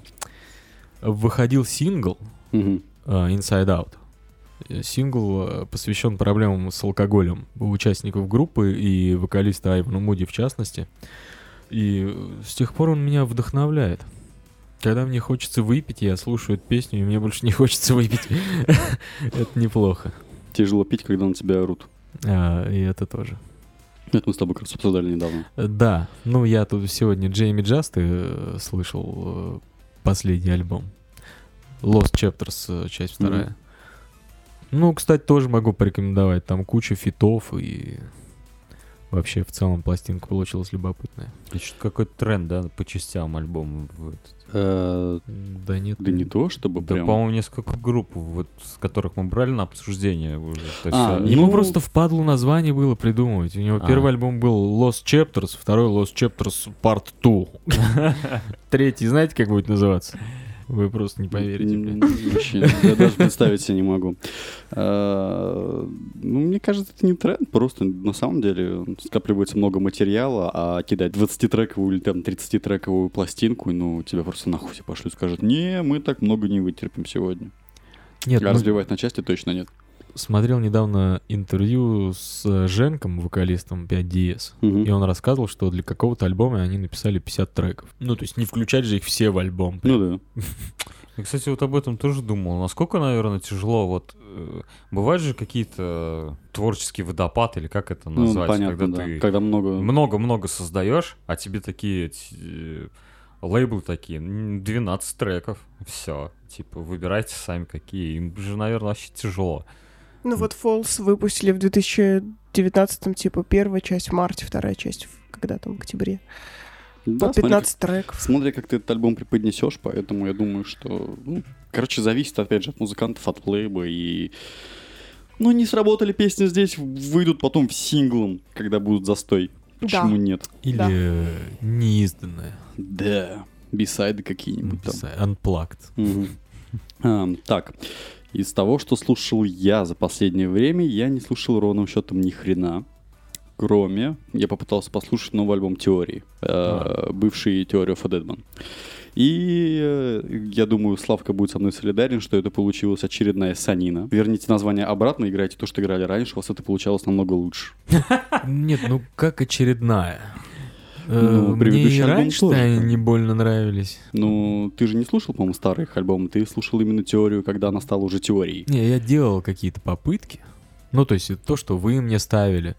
выходил сингл э, Inside Out. Сингл э, посвящен проблемам с алкоголем у участников группы и вокалиста Айвана Муди в частности. И с тех пор он меня вдохновляет. Когда мне хочется выпить, я слушаю эту песню, и мне больше не хочется выпить. Это неплохо.
Тяжело пить, когда на тебя орут.
А, И это тоже.
Это мы с тобой как раз обсуждали недавно.
Э, Да, ну я тут сегодня Джейми Джасты э, слышал э, последний альбом. Lost Chapters, часть вторая. Ну, кстати, тоже могу порекомендовать. Там куча фитов и вообще в целом пластинка получилась любопытная.
И что-то какой-то тренд, да, по частям альбома. Вот.
Э,
Да нет.
Да не то, чтобы
Да,
прям...
по-моему, несколько групп, вот, с которых мы брали на обсуждение уже. То есть,
А,
э,
Ему
Ну-
просто впадло название было придумывать. У него
А.
первый альбом был Lost Chapters, второй Lost Chapters Part 2. Третий, знаете, как будет называться? Вы просто не поверите, блин.
М, Вообще, я даже представить себе не могу. А, Ну, мне кажется, это не тренд, просто на самом деле скапливается много материала, а кидать 20-трековую или там 30-трековую пластинку, ну, тебя просто нахуй все пошлют, скажут, не, мы так много не вытерпим сегодня.
Нет,
а
ну,
разбивать на части точно нет.
Смотрел недавно интервью с э, Женком, вокалистом 5DS.
Мгм.
И он рассказывал, что для какого-то альбома они написали 50 треков. Ну, то есть не включать же их все в альбом.
Ну да.
Я, кстати, вот об этом тоже думал. Насколько, наверное, тяжело вот... э, бывают же какие-то творческие водопады, или как это
Ну,
назвать,
понятно,
когда
да.
ты
Когда много...
много-много создаешь, а тебе такие э, лейблы такие, м, 12 треков, все. Типа, выбирайте сами какие. Им же, наверное, вообще тяжело.
Ну вот Falls выпустили в 2019 типа первая часть в марте, вторая часть в когда там, в октябре.
Да,
По
смотри,
15 треков.
Смотри, как ты этот альбом преподнесешь, поэтому я думаю, что... Ну, короче, зависит, опять же, от музыкантов, от лейба и... Ну, не сработали песни здесь, выйдут потом в синглом, когда будут застой. Почему нет?
Или
Да.
неизданное.
Да, бисайды какие-нибудь там.
Unplugged.
Мгм. А, Так, из того, что слушал я за последнее время, я не слушал ровным счетом ни хрена. кроме, я попытался послушать новый альбом Теории, э, бывший Теорию of Deadman. И э, я думаю, Славка будет со мной солидарен, что это получилась очередная санина. Верните название обратно, играйте то, что играли раньше, у вас это получалось намного лучше.
Нет, ну как очередная? Э,
Ну,
Мне
предыдущий
и раньше не больно нравились.
Ну, ты же не слушал, по-моему, старые их альбомы, ты слушал именно теорию, когда она стала уже теорией.
Не, я делал какие-то попытки. Ну, то есть то, что вы мне ставили.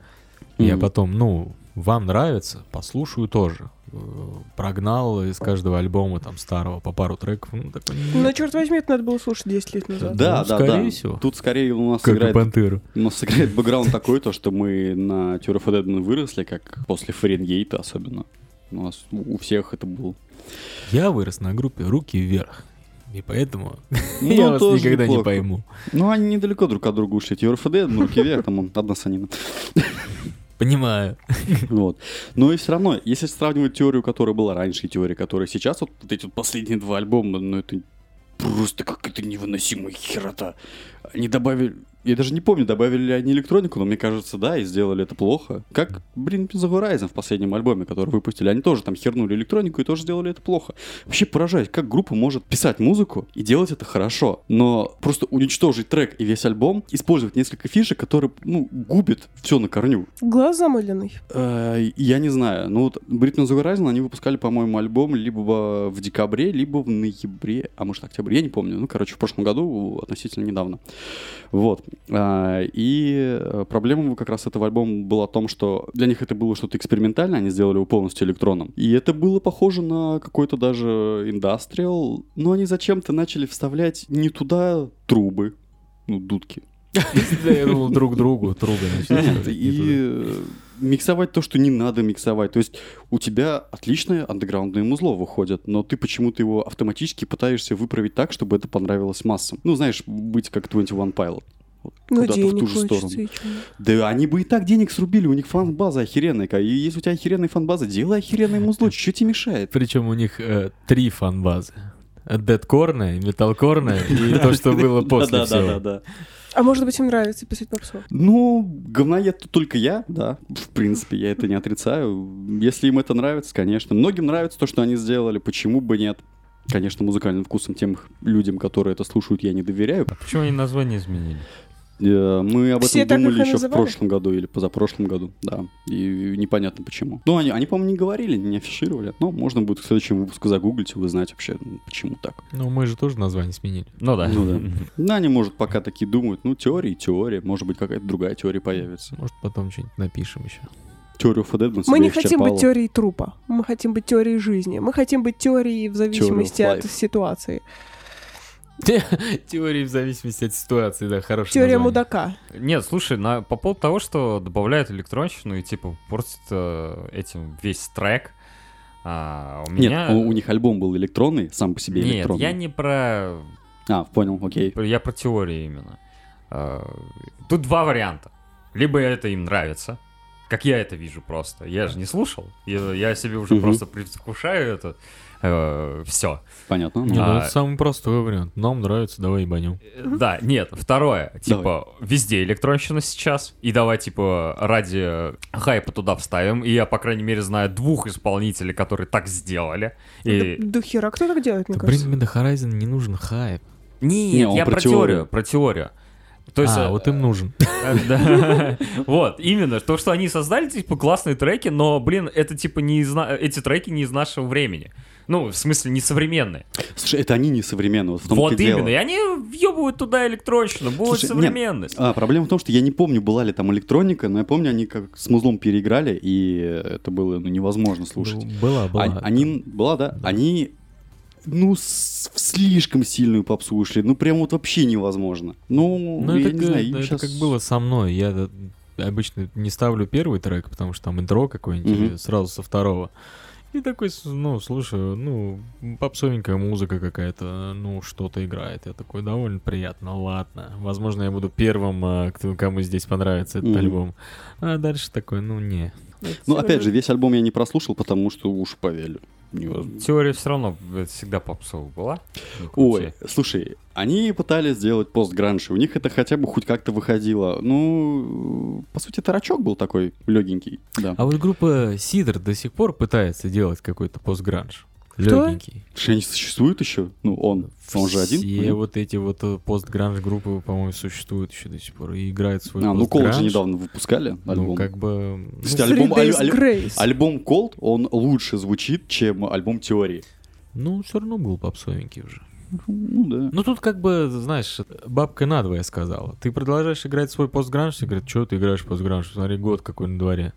Я потом, ну, вам нравится, послушаю тоже. Э, Прогнал из каждого альбома там старого по пару треков. Ну, такой, не-
Ну, черт возьми, это надо было слушать 10 лет назад.
Да,
Ну,
да,
скорее
да.
всего.
Тут скорее у нас
как и
играет
Пантеру.
У нас играет бэкграунд такой, то, что мы на Theory of выросли, как после Фаренгейта особенно. У нас у всех это было.
Я вырос на группе «Руки вверх». И поэтому
Ну,
я вас никогда не
неплохо.
пойму.
Ну, они недалеко друг от друга ушли. A Deadman, руки вверх, там он, одна санина.
Понимаю.
Вот. Но и все равно, если сравнивать теорию, которая была раньше, и теорию, которая сейчас, вот, вот эти вот последние два альбома, ну это просто какая-то невыносимая херота. Они добавили... Я даже не помню, добавили ли они электронику, но мне кажется, да, и сделали это плохо. Как, блин, The Horizon в последнем альбоме, который выпустили. Они тоже там хернули электронику и тоже сделали это плохо. Вообще поражаюсь, как группа может писать музыку и делать это хорошо, но просто уничтожить трек и весь альбом, использовать несколько фишек, которые, ну, губят все на корню.
Глаз замыленный.
Э, Я не знаю. Ну вот Britney the Horizon, они выпускали, по-моему, альбом либо в декабре, либо в ноябре, а может октябре, я не помню. Ну, короче, в прошлом году, относительно недавно. Вот. А, И э, проблема как раз этого альбома была в том, что для них это было что-то экспериментальное, они сделали его полностью электронным. И это было похоже на какой-то даже индастриал, но они зачем-то начали вставлять не туда трубы, ну, дудки,
я думал, друг другу трубы
и миксовать то, что не надо миксовать. То есть у тебя отличное андеграундное музло выходит, но ты почему-то его автоматически пытаешься выправить так, чтобы это понравилось массам. Ну, знаешь, быть как 21 Pilot.
Ну,
куда-то в ту же сторону. Да они бы и так денег срубили, у них фан-база охеренная. И если у тебя охеренная фан-база, делай охеренное музло, что тебе мешает?
Причем у них э, три фан-базы. Дедкорная, металкорная и то, что было после всего.
Да-да-да.
А может быть, им нравится писать попсу?
Ну, говноед тут только я, да. В принципе, я это не отрицаю. Если им это нравится, конечно. Многим нравится то, что они сделали, почему бы нет. Конечно, музыкальным вкусом тем людям, которые это слушают, я не доверяю.
А почему они название изменили?
Э, Мы об
Все
этом думали еще в
называли?
прошлом году или позапрошлом году, да. И непонятно почему. Ну, они, они по-моему, не говорили, не афишировали. Но можно будет в следующем выпуске загуглить и узнать вообще, м, почему так.
Ну, мы же тоже название сменили.
Ну да.
Ну да. Ну, они, может, пока такие думают, ну, теория, теория, может быть, какая-то другая теория появится.
Может, потом что-нибудь напишем еще.
Теорию Deadman
Мы не хотим быть теорией трупа. Мы хотим быть теорией жизни. Мы хотим быть теорией в зависимости от ситуации.
Теории в зависимости от ситуации, да, хорошая.
Теория мудака.
Нет, слушай, на, по поводу того, что добавляют электронщину и типа портят э, этим весь трек, а, у
Нет,
меня...
у, у них альбом был электронный, сам по себе
Нет,
электронный.
я не про...
А, понял, окей.
Я про теорию именно. А, Тут два варианта. Либо это им нравится, как я это вижу просто. Я же не слушал. Я, я себе уже
Мгм.
просто предвкушаю это. все.
Понятно. Ну.
ну
А-
это самый простой вариант. Нам нравится, давай ебанем.
Да, нет, второе, типа, везде электронщина сейчас, и давай, типа, ради хайпа туда вставим, и я, по крайней мере, знаю двух исполнителей, которые так сделали. И...
Да, да хера, кто так делает, мне
Да,
кажется?
The Horizon не нужен хайп.
Нет,
Не,
я
про
про,
теорию.
теорию, про теорию. То есть,
а,
э,
вот им нужен.
да. Вот, именно, то, что они создали, типа, классные треки, но, блин, это, типа, не из эти треки не из нашего времени. Ну, в смысле, не современные.
Слушай, это они не современные, вот в том
Вот
и дело.
именно, и они въебывают туда электронщину, будет
Слушай, нет,
современность.
А, проблема в том, что я не помню, была ли там электроника, но я помню, они как с музлом переиграли, и это было ну, невозможно слушать.
Ну, Была, была.
А- Они, была, да? Они, ну, с- в слишком сильную попсу ушли. Ну, прям вот вообще невозможно. Ну,
Ну,
я
это,
не знаю,
это
щас-
как было со мной. Я э, обычно не ставлю первый трек, потому что там интро какое-нибудь, или сразу со второго. И такой, ну, слушаю, ну, попсовенькая музыка какая-то, ну, что-то играет. Я такой, довольно приятно, ладно. Возможно, я буду первым, кто, кому здесь понравится этот
Мгм.
альбом. А дальше такой, ну, не.
Ну, опять же, весь альбом я не прослушал, потому что уж повели. Невозможно.
Теория все равно э, всегда попсовая была.
Ой, слушай, они пытались сделать пост-гранж, у них это хотя бы хоть как-то выходило. Ну, по сути, тарачок был такой легенький, да.
А вот группа Сидор до сих пор пытается делать какой-то постгранж.
Кто?
Легенький.
Что они существуют еще? Ну, он, он же один.
Все вот эти вот э, постгранж группы, по-моему, существуют еще до сих пор и играют свой
А, ну, Cold же недавно выпускали альбом.
Ну, как бы... ну,
Кстати, альбом,
Three Days
аль- аль- альбом Cold, он лучше звучит, чем альбом Теории.
Ну, все равно был попсовенький уже.
Ну, да.
Ну, тут как бы, знаешь, бабка надвое сказала. Ты продолжаешь играть свой постгранж, и говорят, что ты играешь постгранж? Смотри, год какой на дворе.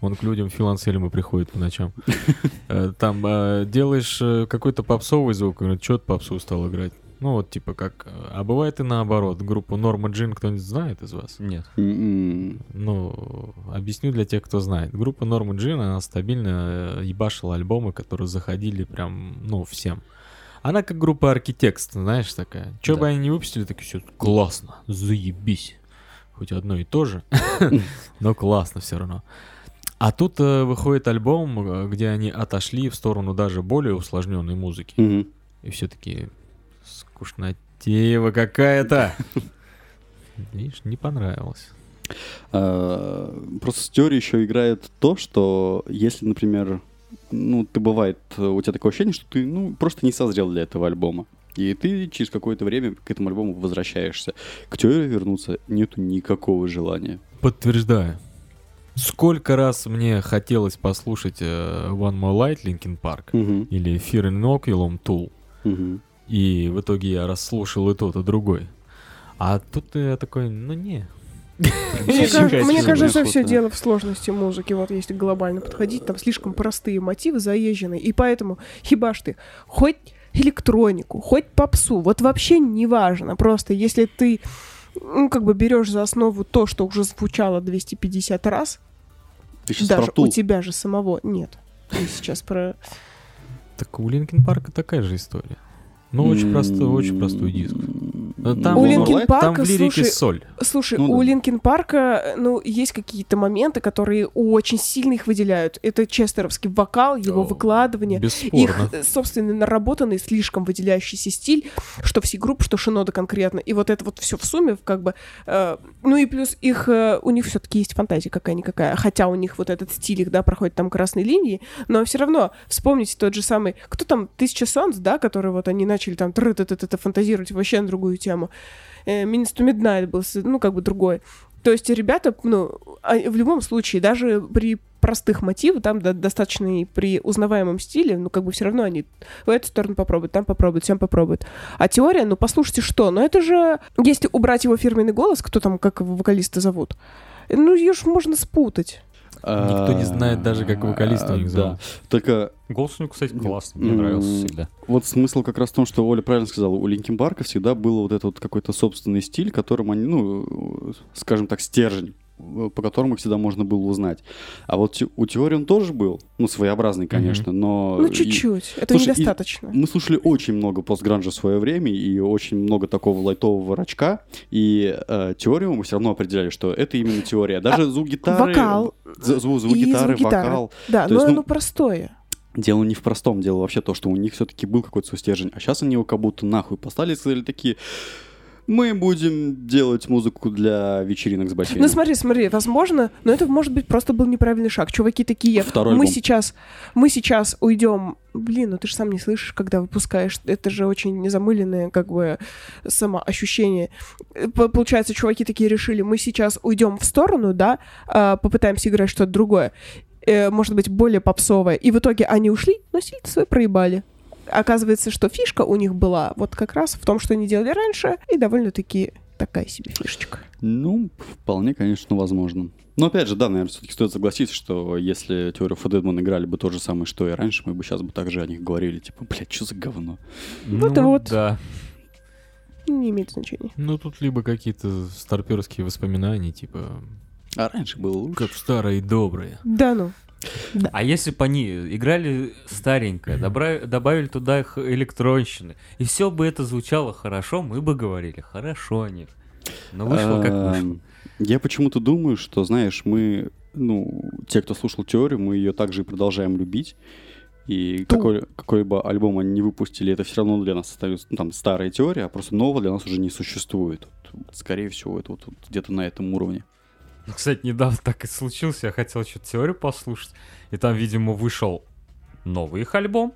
Он к людям Фил Ансельма приходит по ночам. Э, Там э, делаешь э, какой-то попсовый звук, говорят, что ты попсу стал играть? Ну, вот типа как... А бывает и наоборот. Группу Норма Джин кто-нибудь знает из вас?
Нет.
М-м.
Ну, объясню для тех, кто знает. Группа Норма Джин, она стабильно ебашила альбомы, которые заходили прям, ну, всем. Она как группа Архитекст, знаешь, такая. Че
Да.
бы они не выпустили, так все классно, заебись. Хоть одно и то же, но классно все равно. А тут э, выходит альбом, э, где они отошли в сторону даже более усложненной музыки.
Мгм.
И все-таки скучнотеева какая-то. Видишь, не понравилось.
А, Просто с теорией еще играет то, что если, например, ну, ты бывает, э, у тебя такое ощущение, что ты, ну, просто не созрел для этого альбома. И ты через какое-то время к этому альбому возвращаешься. К теории вернуться нету никакого желания.
Подтверждаю. Сколько раз мне хотелось послушать э, One More Light Linkin Park
Мгм.
или Fear Inoculum Tool,
Мгм.
и в итоге я расслушал и тот, и другой. А тут я такой, ну не.
Мне, мне кажется,
слушай,
все дело в сложности музыки. Вот если глобально подходить, там слишком простые мотивы заезженные. И поэтому хибаш ты хоть электронику, хоть попсу, вот вообще не важно. Просто если ты ну, как бы берешь за основу то, что уже звучало 250 раз,
Ты сейчас
даже у тебя же самого нет. Ты сейчас про...
Так у Linkin Park такая же история. Ну, очень простой, очень простой диск. Но Там,
У
там в лирике
слушай,
соль.
Слушай,
Ну
у
да.
Линкин Парка, ну, есть какие-то моменты, которые очень сильно их выделяют. Это честеровский вокал, его
О,
выкладывание.
Бесспорно.
Их, э, собственно, наработанный, слишком выделяющийся стиль, что все группы, что Шинода конкретно. И вот это вот все в сумме, как бы... э, ну и плюс их, э, у них все-таки есть фантазия какая-никакая. Хотя у них вот этот стиль, их, да, проходит там красной линии, но все равно вспомните тот же самый... Кто там? Тысяча солнц, да, который вот они начали там тры т т т фантазировать вообще на другую тему. Э, Minutes to был, ну, как бы другой. То есть ребята, ну, а- в любом случае, даже при простых мотивах, там до- достаточно и при узнаваемом стиле, ну, как бы все равно они в эту сторону попробуют, там попробуют, там попробуют. А теория, ну, послушайте, что? Ну, это же, если убрать его фирменный голос, кто там, как вокалиста зовут, ну, ее ж можно спутать.
Никто не знает даже, как вокалиста у них
Да.
зовут.
Только
Голос у него, кстати, классный. Мне нравился всегда.
Вот смысл как раз в том, что Оля правильно сказала, у Линкин Парка всегда был вот этот вот какой-то собственный стиль, которым они, ну, скажем так, стержень, по которому их всегда можно было узнать. А вот те- у Теории он тоже был, ну, своеобразный, конечно, но...
Ну,
и-
чуть-чуть. Это
Слушай, и-
недостаточно.
Мы слушали очень много постгранжа в свое время и очень много такого лайтового рачка, и э, теорию мы все равно определяли, что это именно теория. Даже звук гитары...
А, вокал.
звук, звук
И
гитары,
звук гитары.
вокал.
Да,
то
но
есть, ну,
оно простое.
Дело не в простом, дело вообще то, что у них все-таки был какой-то свой стержень, а сейчас они его как будто нахуй поставили и сказали такие, мы будем делать музыку для вечеринок с бассейном.
Ну смотри, смотри, возможно, но это может быть просто был неправильный шаг. Чуваки такие,
Второй
мы
альбом.
сейчас, мы сейчас уйдем. Блин, ну ты же сам не слышишь, когда выпускаешь. Это же очень незамыленное, как бы, самоощущение. Получается, чуваки такие решили, мы сейчас уйдем в сторону, да, а, попытаемся играть что-то другое. э, может быть, более попсовое. И в итоге они ушли, но стиль свой проебали. Оказывается, что фишка у них была вот как раз в том, что они делали раньше, и довольно-таки такая себе фишечка.
Ну, вполне, конечно, возможно. Но опять же, да, наверное, все-таки стоит согласиться, что если теорию Deadman играли бы то же самое, что и раньше, мы бы сейчас бы также о них говорили, типа, блядь, что за говно?
Вот
Ну,
вот.
Да.
Не имеет значения.
Ну, тут либо какие-то старперские воспоминания, типа,
А раньше было лучше.
как в старые добрые.
Да ну.
А если бы они играли старенькое, добра- добавили туда их электронщины, и все бы это звучало хорошо, мы бы говорили, хорошо о них. Но вышло как вышло.
Эм, Я почему-то думаю, что, знаешь, мы, ну, те, кто слушал теорию, мы ее также и продолжаем любить. И
Ту.
какой, какой бы альбом они не выпустили, это все равно для нас остается ну, там старая теория, а просто нового для нас уже не существует. Вот, скорее всего, это вот, вот где-то на этом уровне.
Ну, Кстати, недавно так и случилось, я хотел что-то теорию послушать, и там, видимо, вышел новый их альбом.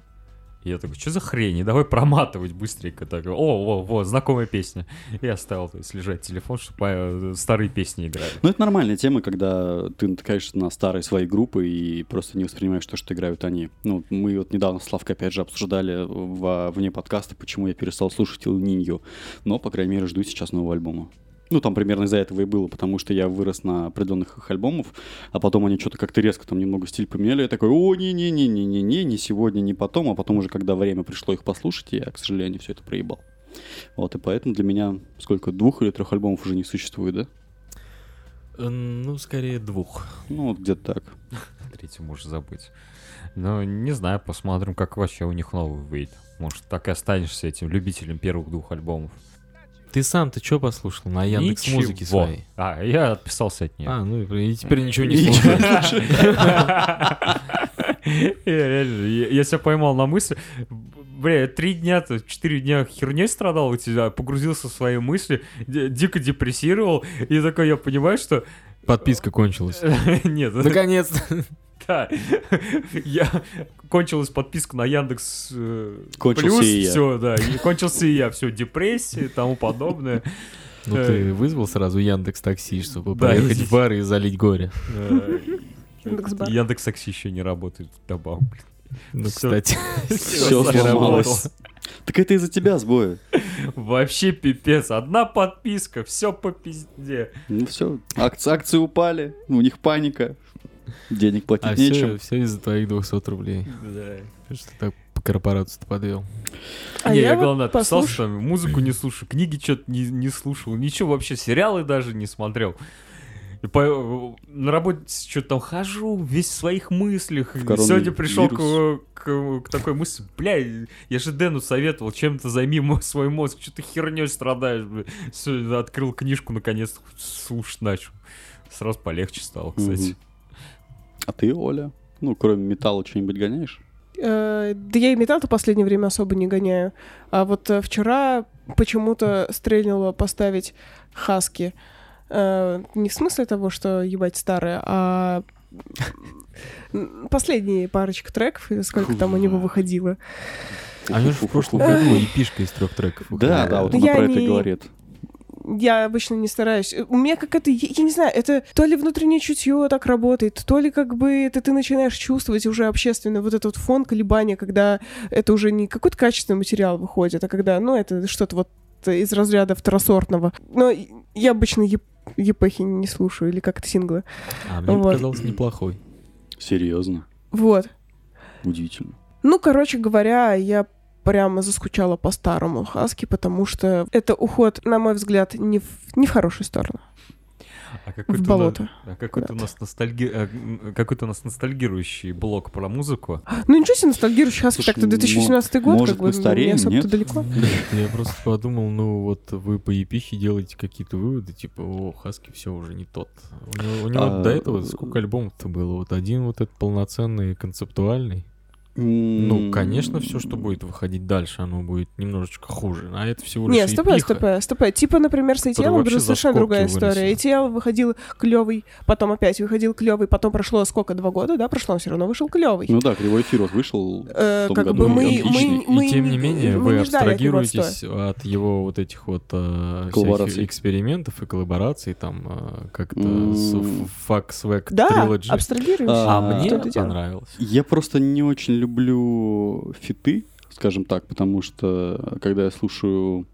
И я такой, что за хрень? И давай проматывать быстренько. Так, о, о, вот, знакомая песня. И оставил, то есть, лежать телефон, чтобы старые песни играли.
Ну, это нормальная тема, когда ты натыкаешься на старые свои группы и просто не воспринимаешь то, что играют они. Ну, мы вот недавно с Славкой, опять же, обсуждали во, вне подкаста, почему я перестал слушать Ил. Но, по крайней мере, жду сейчас нового альбома. Ну, там примерно из-за этого и было, потому что я вырос на определенных их альбомов, а потом они что-то как-то резко там немного стиль поменяли. Я такой, о, не-не-не-не-не-не, не сегодня, не потом, а потом уже, когда время пришло их послушать, я, к сожалению, все это проебал. Вот, и поэтому для меня сколько, двух или трех альбомов уже не существует, да?
Ну, скорее двух.
Ну, вот где-то так.
Третий можешь забыть. Но не знаю, посмотрим, как вообще у них новый выйдет. Может, так и останешься этим любителем первых двух альбомов.
Ты сам-то что послушал на Яндекс Музыке
Ничего.
своей?
А, я отписался от нее.
А, ну и теперь ничего не слушаешь.
Я себя поймал на мысли, бля, три дня, четыре дня херней страдал у тебя, погрузился в свои мысли, ди- дико депрессировал, и такой я понимаю, что...
Подписка кончилась.
Нет,
Наконец-то.
Да, я... Кончилась подписка на Яндекс э,
Кончился
Плюс,
и я.
все, да, и кончился и я, все, депрессия и тому подобное.
Ну ты вызвал сразу Яндекс Такси, чтобы
Да,
поехать в бар и залить горе.
Э. Яндекс Такси еще не работает добавок.
Ну, кстати.
Все сломалось. Так это из-за тебя сбоя.
Вообще пипец. Одна подписка, все по пизде.
Ну все, акции, акции упали, у них паника. Денег
А
платить
все,
нечем.
все из-за твоих 200 рублей.
Да.
Что ты так по корпорацию подвел.
А
не, я,
я вот
главное, отписался,
послуш-
что музыку не слушаю, книги что-то не, не слушал, ничего вообще, сериалы даже не смотрел. И по- на работе что-то там хожу, весь в своих мыслях.
Коронавирус.
Сегодня пришел к, к- к такой мысли, бля, я же Дэну советовал, чем-то займи свой мозг, что ты херней страдаешь. бля». Всё, открыл книжку, наконец слушать начал. Сразу полегче стало, кстати.
Мгм. А ты, Оля? Ну, кроме металла, что-нибудь гоняешь?
Э, Да я и металл-то в последнее время особо не гоняю. А вот э, вчера почему-то стрельнуло поставить хаски. Э, Не в смысле того, что ебать старое, а последние парочка треков, сколько там у него выходило.
А него же в прошлом году эпишка из трех треков.
Да, да, вот
Я
она про это и говорит.
Я обычно не стараюсь. У меня какая-то, я, я не знаю, это то ли внутреннее чутье так работает, то ли как бы это ты начинаешь чувствовать уже общественно вот этот вот фон колебания, когда это уже не какой-то качественный материал выходит, а когда, ну, это что-то вот из разряда второсортного. Но я обычно еп- епехи не слушаю, или как-то синглы.
А мне
Вот.
показался неплохой.
Серьезно.
Вот.
Удивительно.
Ну, короче говоря, я прямо заскучала по старому Хаски, потому что это уход, на мой взгляд, не в, не в хорошую сторону,
А
в
какой-то нас-
болото.
а какой-то у нас ностальги... а, м, какой-то у нас ностальгирующий блок про музыку.
Ну ничего себе, ностальгирующий Хаски,
Слушай,
так-то 2017 год,
может,
как бы,
мы стареем,
не особо-то
нет?
далеко.
Я просто подумал, ну вот вы по епихе делаете какие-то выводы, типа, о, Хаски все уже не тот. У него, у него
А,
до этого сколько альбомов-то было? Вот один вот этот полноценный, концептуальный. Ну, конечно, все, что будет выходить дальше, оно будет немножечко хуже. А это всего лишь
Не, стопэ,
эпиха.
стопэ, стопэ. Типа, например, с ATL была совершенно другая история. ATL выходил клевый, потом опять выходил клевый, потом прошло сколько, два года, да, прошло, он все равно вышел клевый.
Ну да, Кривой эфир вот вышел.
Э,
в том
как
году,
бы мы,
и
мы,
отличный.
мы
и тем не менее, вы абстрагируетесь от его вот этих вот э, экспериментов и коллабораций, там э, как-то с Fuck Swag
Да,
Trilogy.
абстрагируешься.
А,
А,
мне понравилось.
Я просто не очень люблю фиты, скажем так, потому что когда я слушаю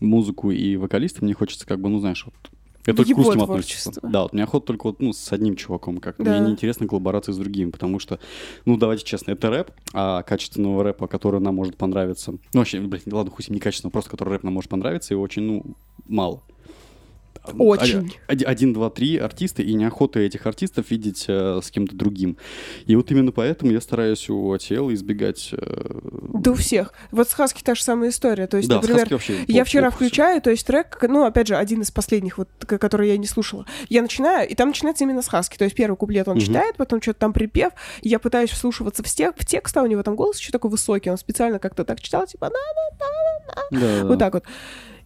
музыку и вокалиста, мне хочется как бы, ну знаешь, вот
В
только к
творчество.
относится. Да, вот мне охота только вот, ну, с одним чуваком как
Да.
Мне неинтересна коллаборация с другими, потому что, ну, давайте честно, это рэп, а качественного рэпа, который нам может понравиться, ну, вообще, блин, ладно, хуй с ним, некачественного, просто который рэп нам может понравиться, его очень, ну, мало.
Очень.
Один, два, три артиста, и неохота этих артистов видеть э, с кем-то другим. И вот именно поэтому я стараюсь у ATL избегать... Э...
Да у всех. Вот с Хаски та же самая история. То есть,
да,
например,
вообще
я вчера
плохо
включаю, то есть трек, ну, опять же, один из последних, вот, который я не слушала. Я начинаю, и там начинается именно с Хаски. То есть первый куплет он
Мгм.
читает, потом что-то там припев. Я пытаюсь вслушиваться в, стек, в текст, а у него там голос еще такой высокий. Он специально как-то так читал, типа, да,
Да, да,
вот
да.
так вот.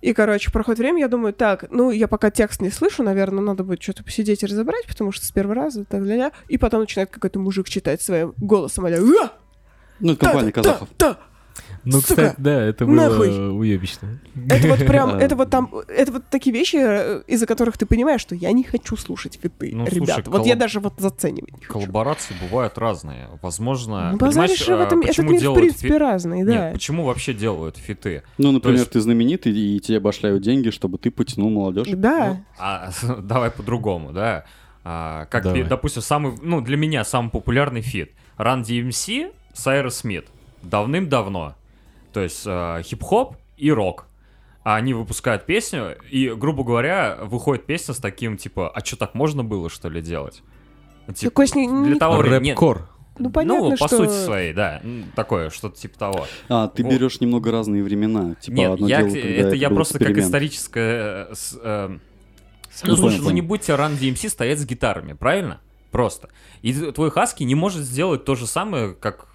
И, короче, проходит время, я думаю, так, ну, я пока текст не слышу, наверное, надо будет что-то посидеть и разобрать, потому что с первого раза, так ля И потом начинает какой-то мужик читать своим голосом, а
Ну, это компания казахов.
Да,
Ну,
Сука,
кстати, да, это было
нахуй.
уебищно.
Это вот прям,
Да.
это вот там, это вот такие вещи, э, из-за которых ты понимаешь, что я не хочу слушать фиты,
Ну,
ребят.
слушай,
Вот я
коллаб-
даже вот заценивать не хочу.
Коллаборации бывают разные. Возможно,
Ну,
понимаешь,
в
а,
этом, этот
почему
мир, в
делают
принципе,
фи-
разный,
Нет,
да.
почему вообще делают фиты?
Ну, например,
есть-
ты знаменитый, и тебе башляют деньги, чтобы ты потянул молодежь.
Да.
Ну, а, давай по-другому, да. А, как,
Давай.
допустим, самый, ну, для меня самый популярный фит. Run DMC с Aerosmith. Давным-давно. То есть э, хип-хоп и рок. А они выпускают песню, и, грубо говоря, выходит песня с таким, типа, а что, так можно было, что ли, делать? Ну,
Ну, Кость, не-
для
не-
того
Рэп-кор.
ну, понятно,
ну, по
что...
сути своей, да. Такое, что-то типа того.
А, ты
Вот.
берешь немного разные времена. Типа,
Нет,
одно
я,
дело, когда
это я просто как историческое... э, с, э,
Ну,
Ну, слушай, ну не будьте Run DMC стоять с гитарами, правильно? Просто. И твой Хаски не может сделать то же самое, как,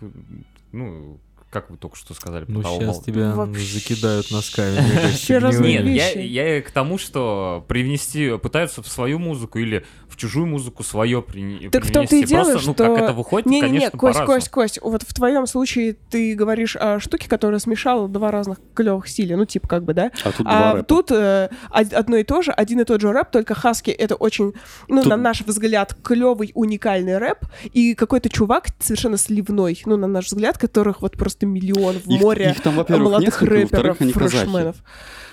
ну, как вы только что сказали.
Ну,
того
сейчас
мол-
тебя
Вообще.
закидают носками.
Нет, я, я к тому, что привнести, пытаются в свою музыку или в чужую музыку свое при,
Так в том-то и
привнести.
дело,
Просто, ну,
что-
как это выходит,
Не-не-не,
конечно,
Кость,
по-разному.
Кость, Кость, вот в твоем случае ты говоришь о штуке, которая смешала два разных клевых стиля, ну, типа, как бы, да?
А тут
А
рэпа.
тут э, од- одно и то же, один и тот же рэп, только Хаски это очень, ну,
Тут-
на наш взгляд, клевый, уникальный рэп, и какой-то чувак совершенно сливной, ну, на наш взгляд, которых вот просто миллион в
Их-
море
их там, во-первых,
молодых
несколько,
рэперов,
во-вторых, они казахи.
фрешменов.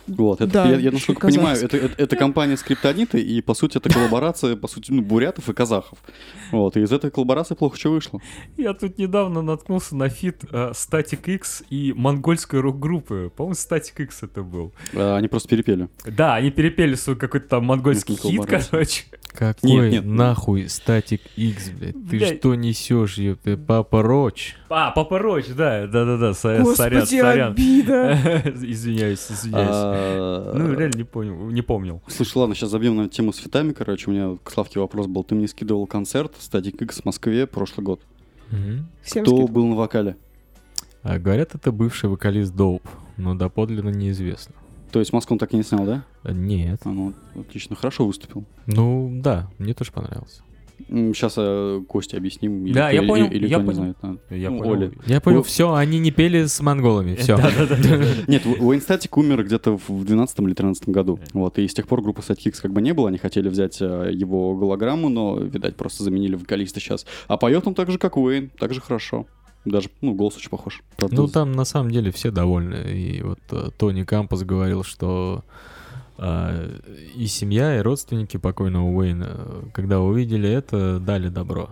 Вот, это,
Да,
я, я насколько
казахские.
понимаю, это, это, это компания скриптониты, и, по сути, это коллаборация, по сути, ну, бурятов и казахов. Вот, и из этой коллаборации плохо что вышло.
Я тут недавно наткнулся на фит э, Static X и монгольской рок-группы. По-моему, Static X это был.
А, Они просто перепели.
Да, они перепели свой какой-то там монгольский
Несколько
хит,
коллабораций.
короче.
Какой
Нет, нет.
нахуй Static X, блядь? Ты
Блядь.
что несешь, ёпта? Papa Roach.
А, Papa Roach, да, да-да-да, со- сорян,
Господи,
сорян.
обида.
Извиняюсь, извиняюсь.
А,
Ну, реально не понял, не помнил.
Слушай, ладно, сейчас забьем на тему с фитами, короче. У меня к Славке вопрос был. Ты мне скидывал концерт Static X в Москве прошлый год.
Всем
Кто был на вокале?
А говорят, это бывший вокалист Доуп, но доподлинно неизвестно.
То есть Москву он так и не снял, да?
Нет.
А, ну, отлично, хорошо выступил.
Ну, да, мне тоже понравился.
Сейчас Косте объясним. или
Да,
кто-
я
или-
понял,
Или
я
кто не
понял.
знает. а.
Я
Ну,
понял.
Оля.
Я понял,
Ну-
все, они не пели с монголами, все.
Нет, Уэйн Статик умер где-то в 12 или 13 году. Вот, и с тех пор группы X как бы не было. Они хотели взять э, его голограмму, но, видать, просто заменили вокалиста сейчас. А поет он так же, как Уэйн, так же хорошо. Даже, ну, голос очень похож. Правда,
Ну, там на самом деле все довольны. И вот э, Тони Кампус говорил, что и семья, и родственники покойного Уэйна, э, когда увидели это, дали добро.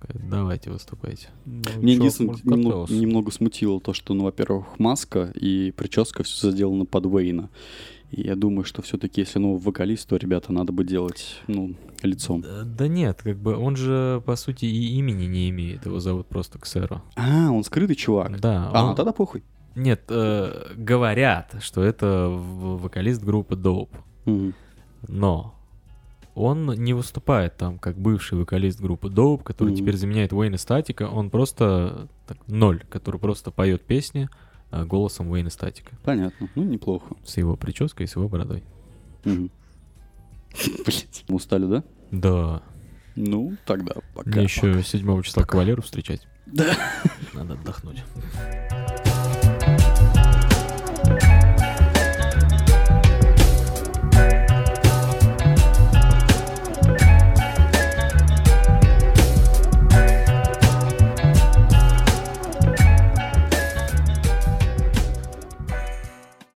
Говорят, Давайте выступайте.
Мне
Чувак,
единственное, немного, немного смутило то, что, ну, во-первых, маска и прическа все сделано под Уэйна. И я думаю, что все-таки, если новый вокалист, то, ребята, надо бы делать, ну, лицом.
Да, да нет, как бы он же, по сути, и имени не имеет. Его зовут просто Ксеро.
А, он скрытый чувак.
Да,
А,
он-
тогда похуй.
Нет, э, говорят, что это вокалист группы Доуп.
Мгм.
Но он не выступает там как бывший вокалист группы Доуп, который
Мгм.
теперь заменяет Уэйна Статика. Он просто так, ноль, который просто поет песни а, голосом Уэйна Статика.
Понятно. Ну, неплохо.
С его прической и с его бородой.
Блять. Устали, да?
Да.
Ну, тогда пока.
Мне еще 7 числа кавалеру встречать.
Да.
Надо отдохнуть.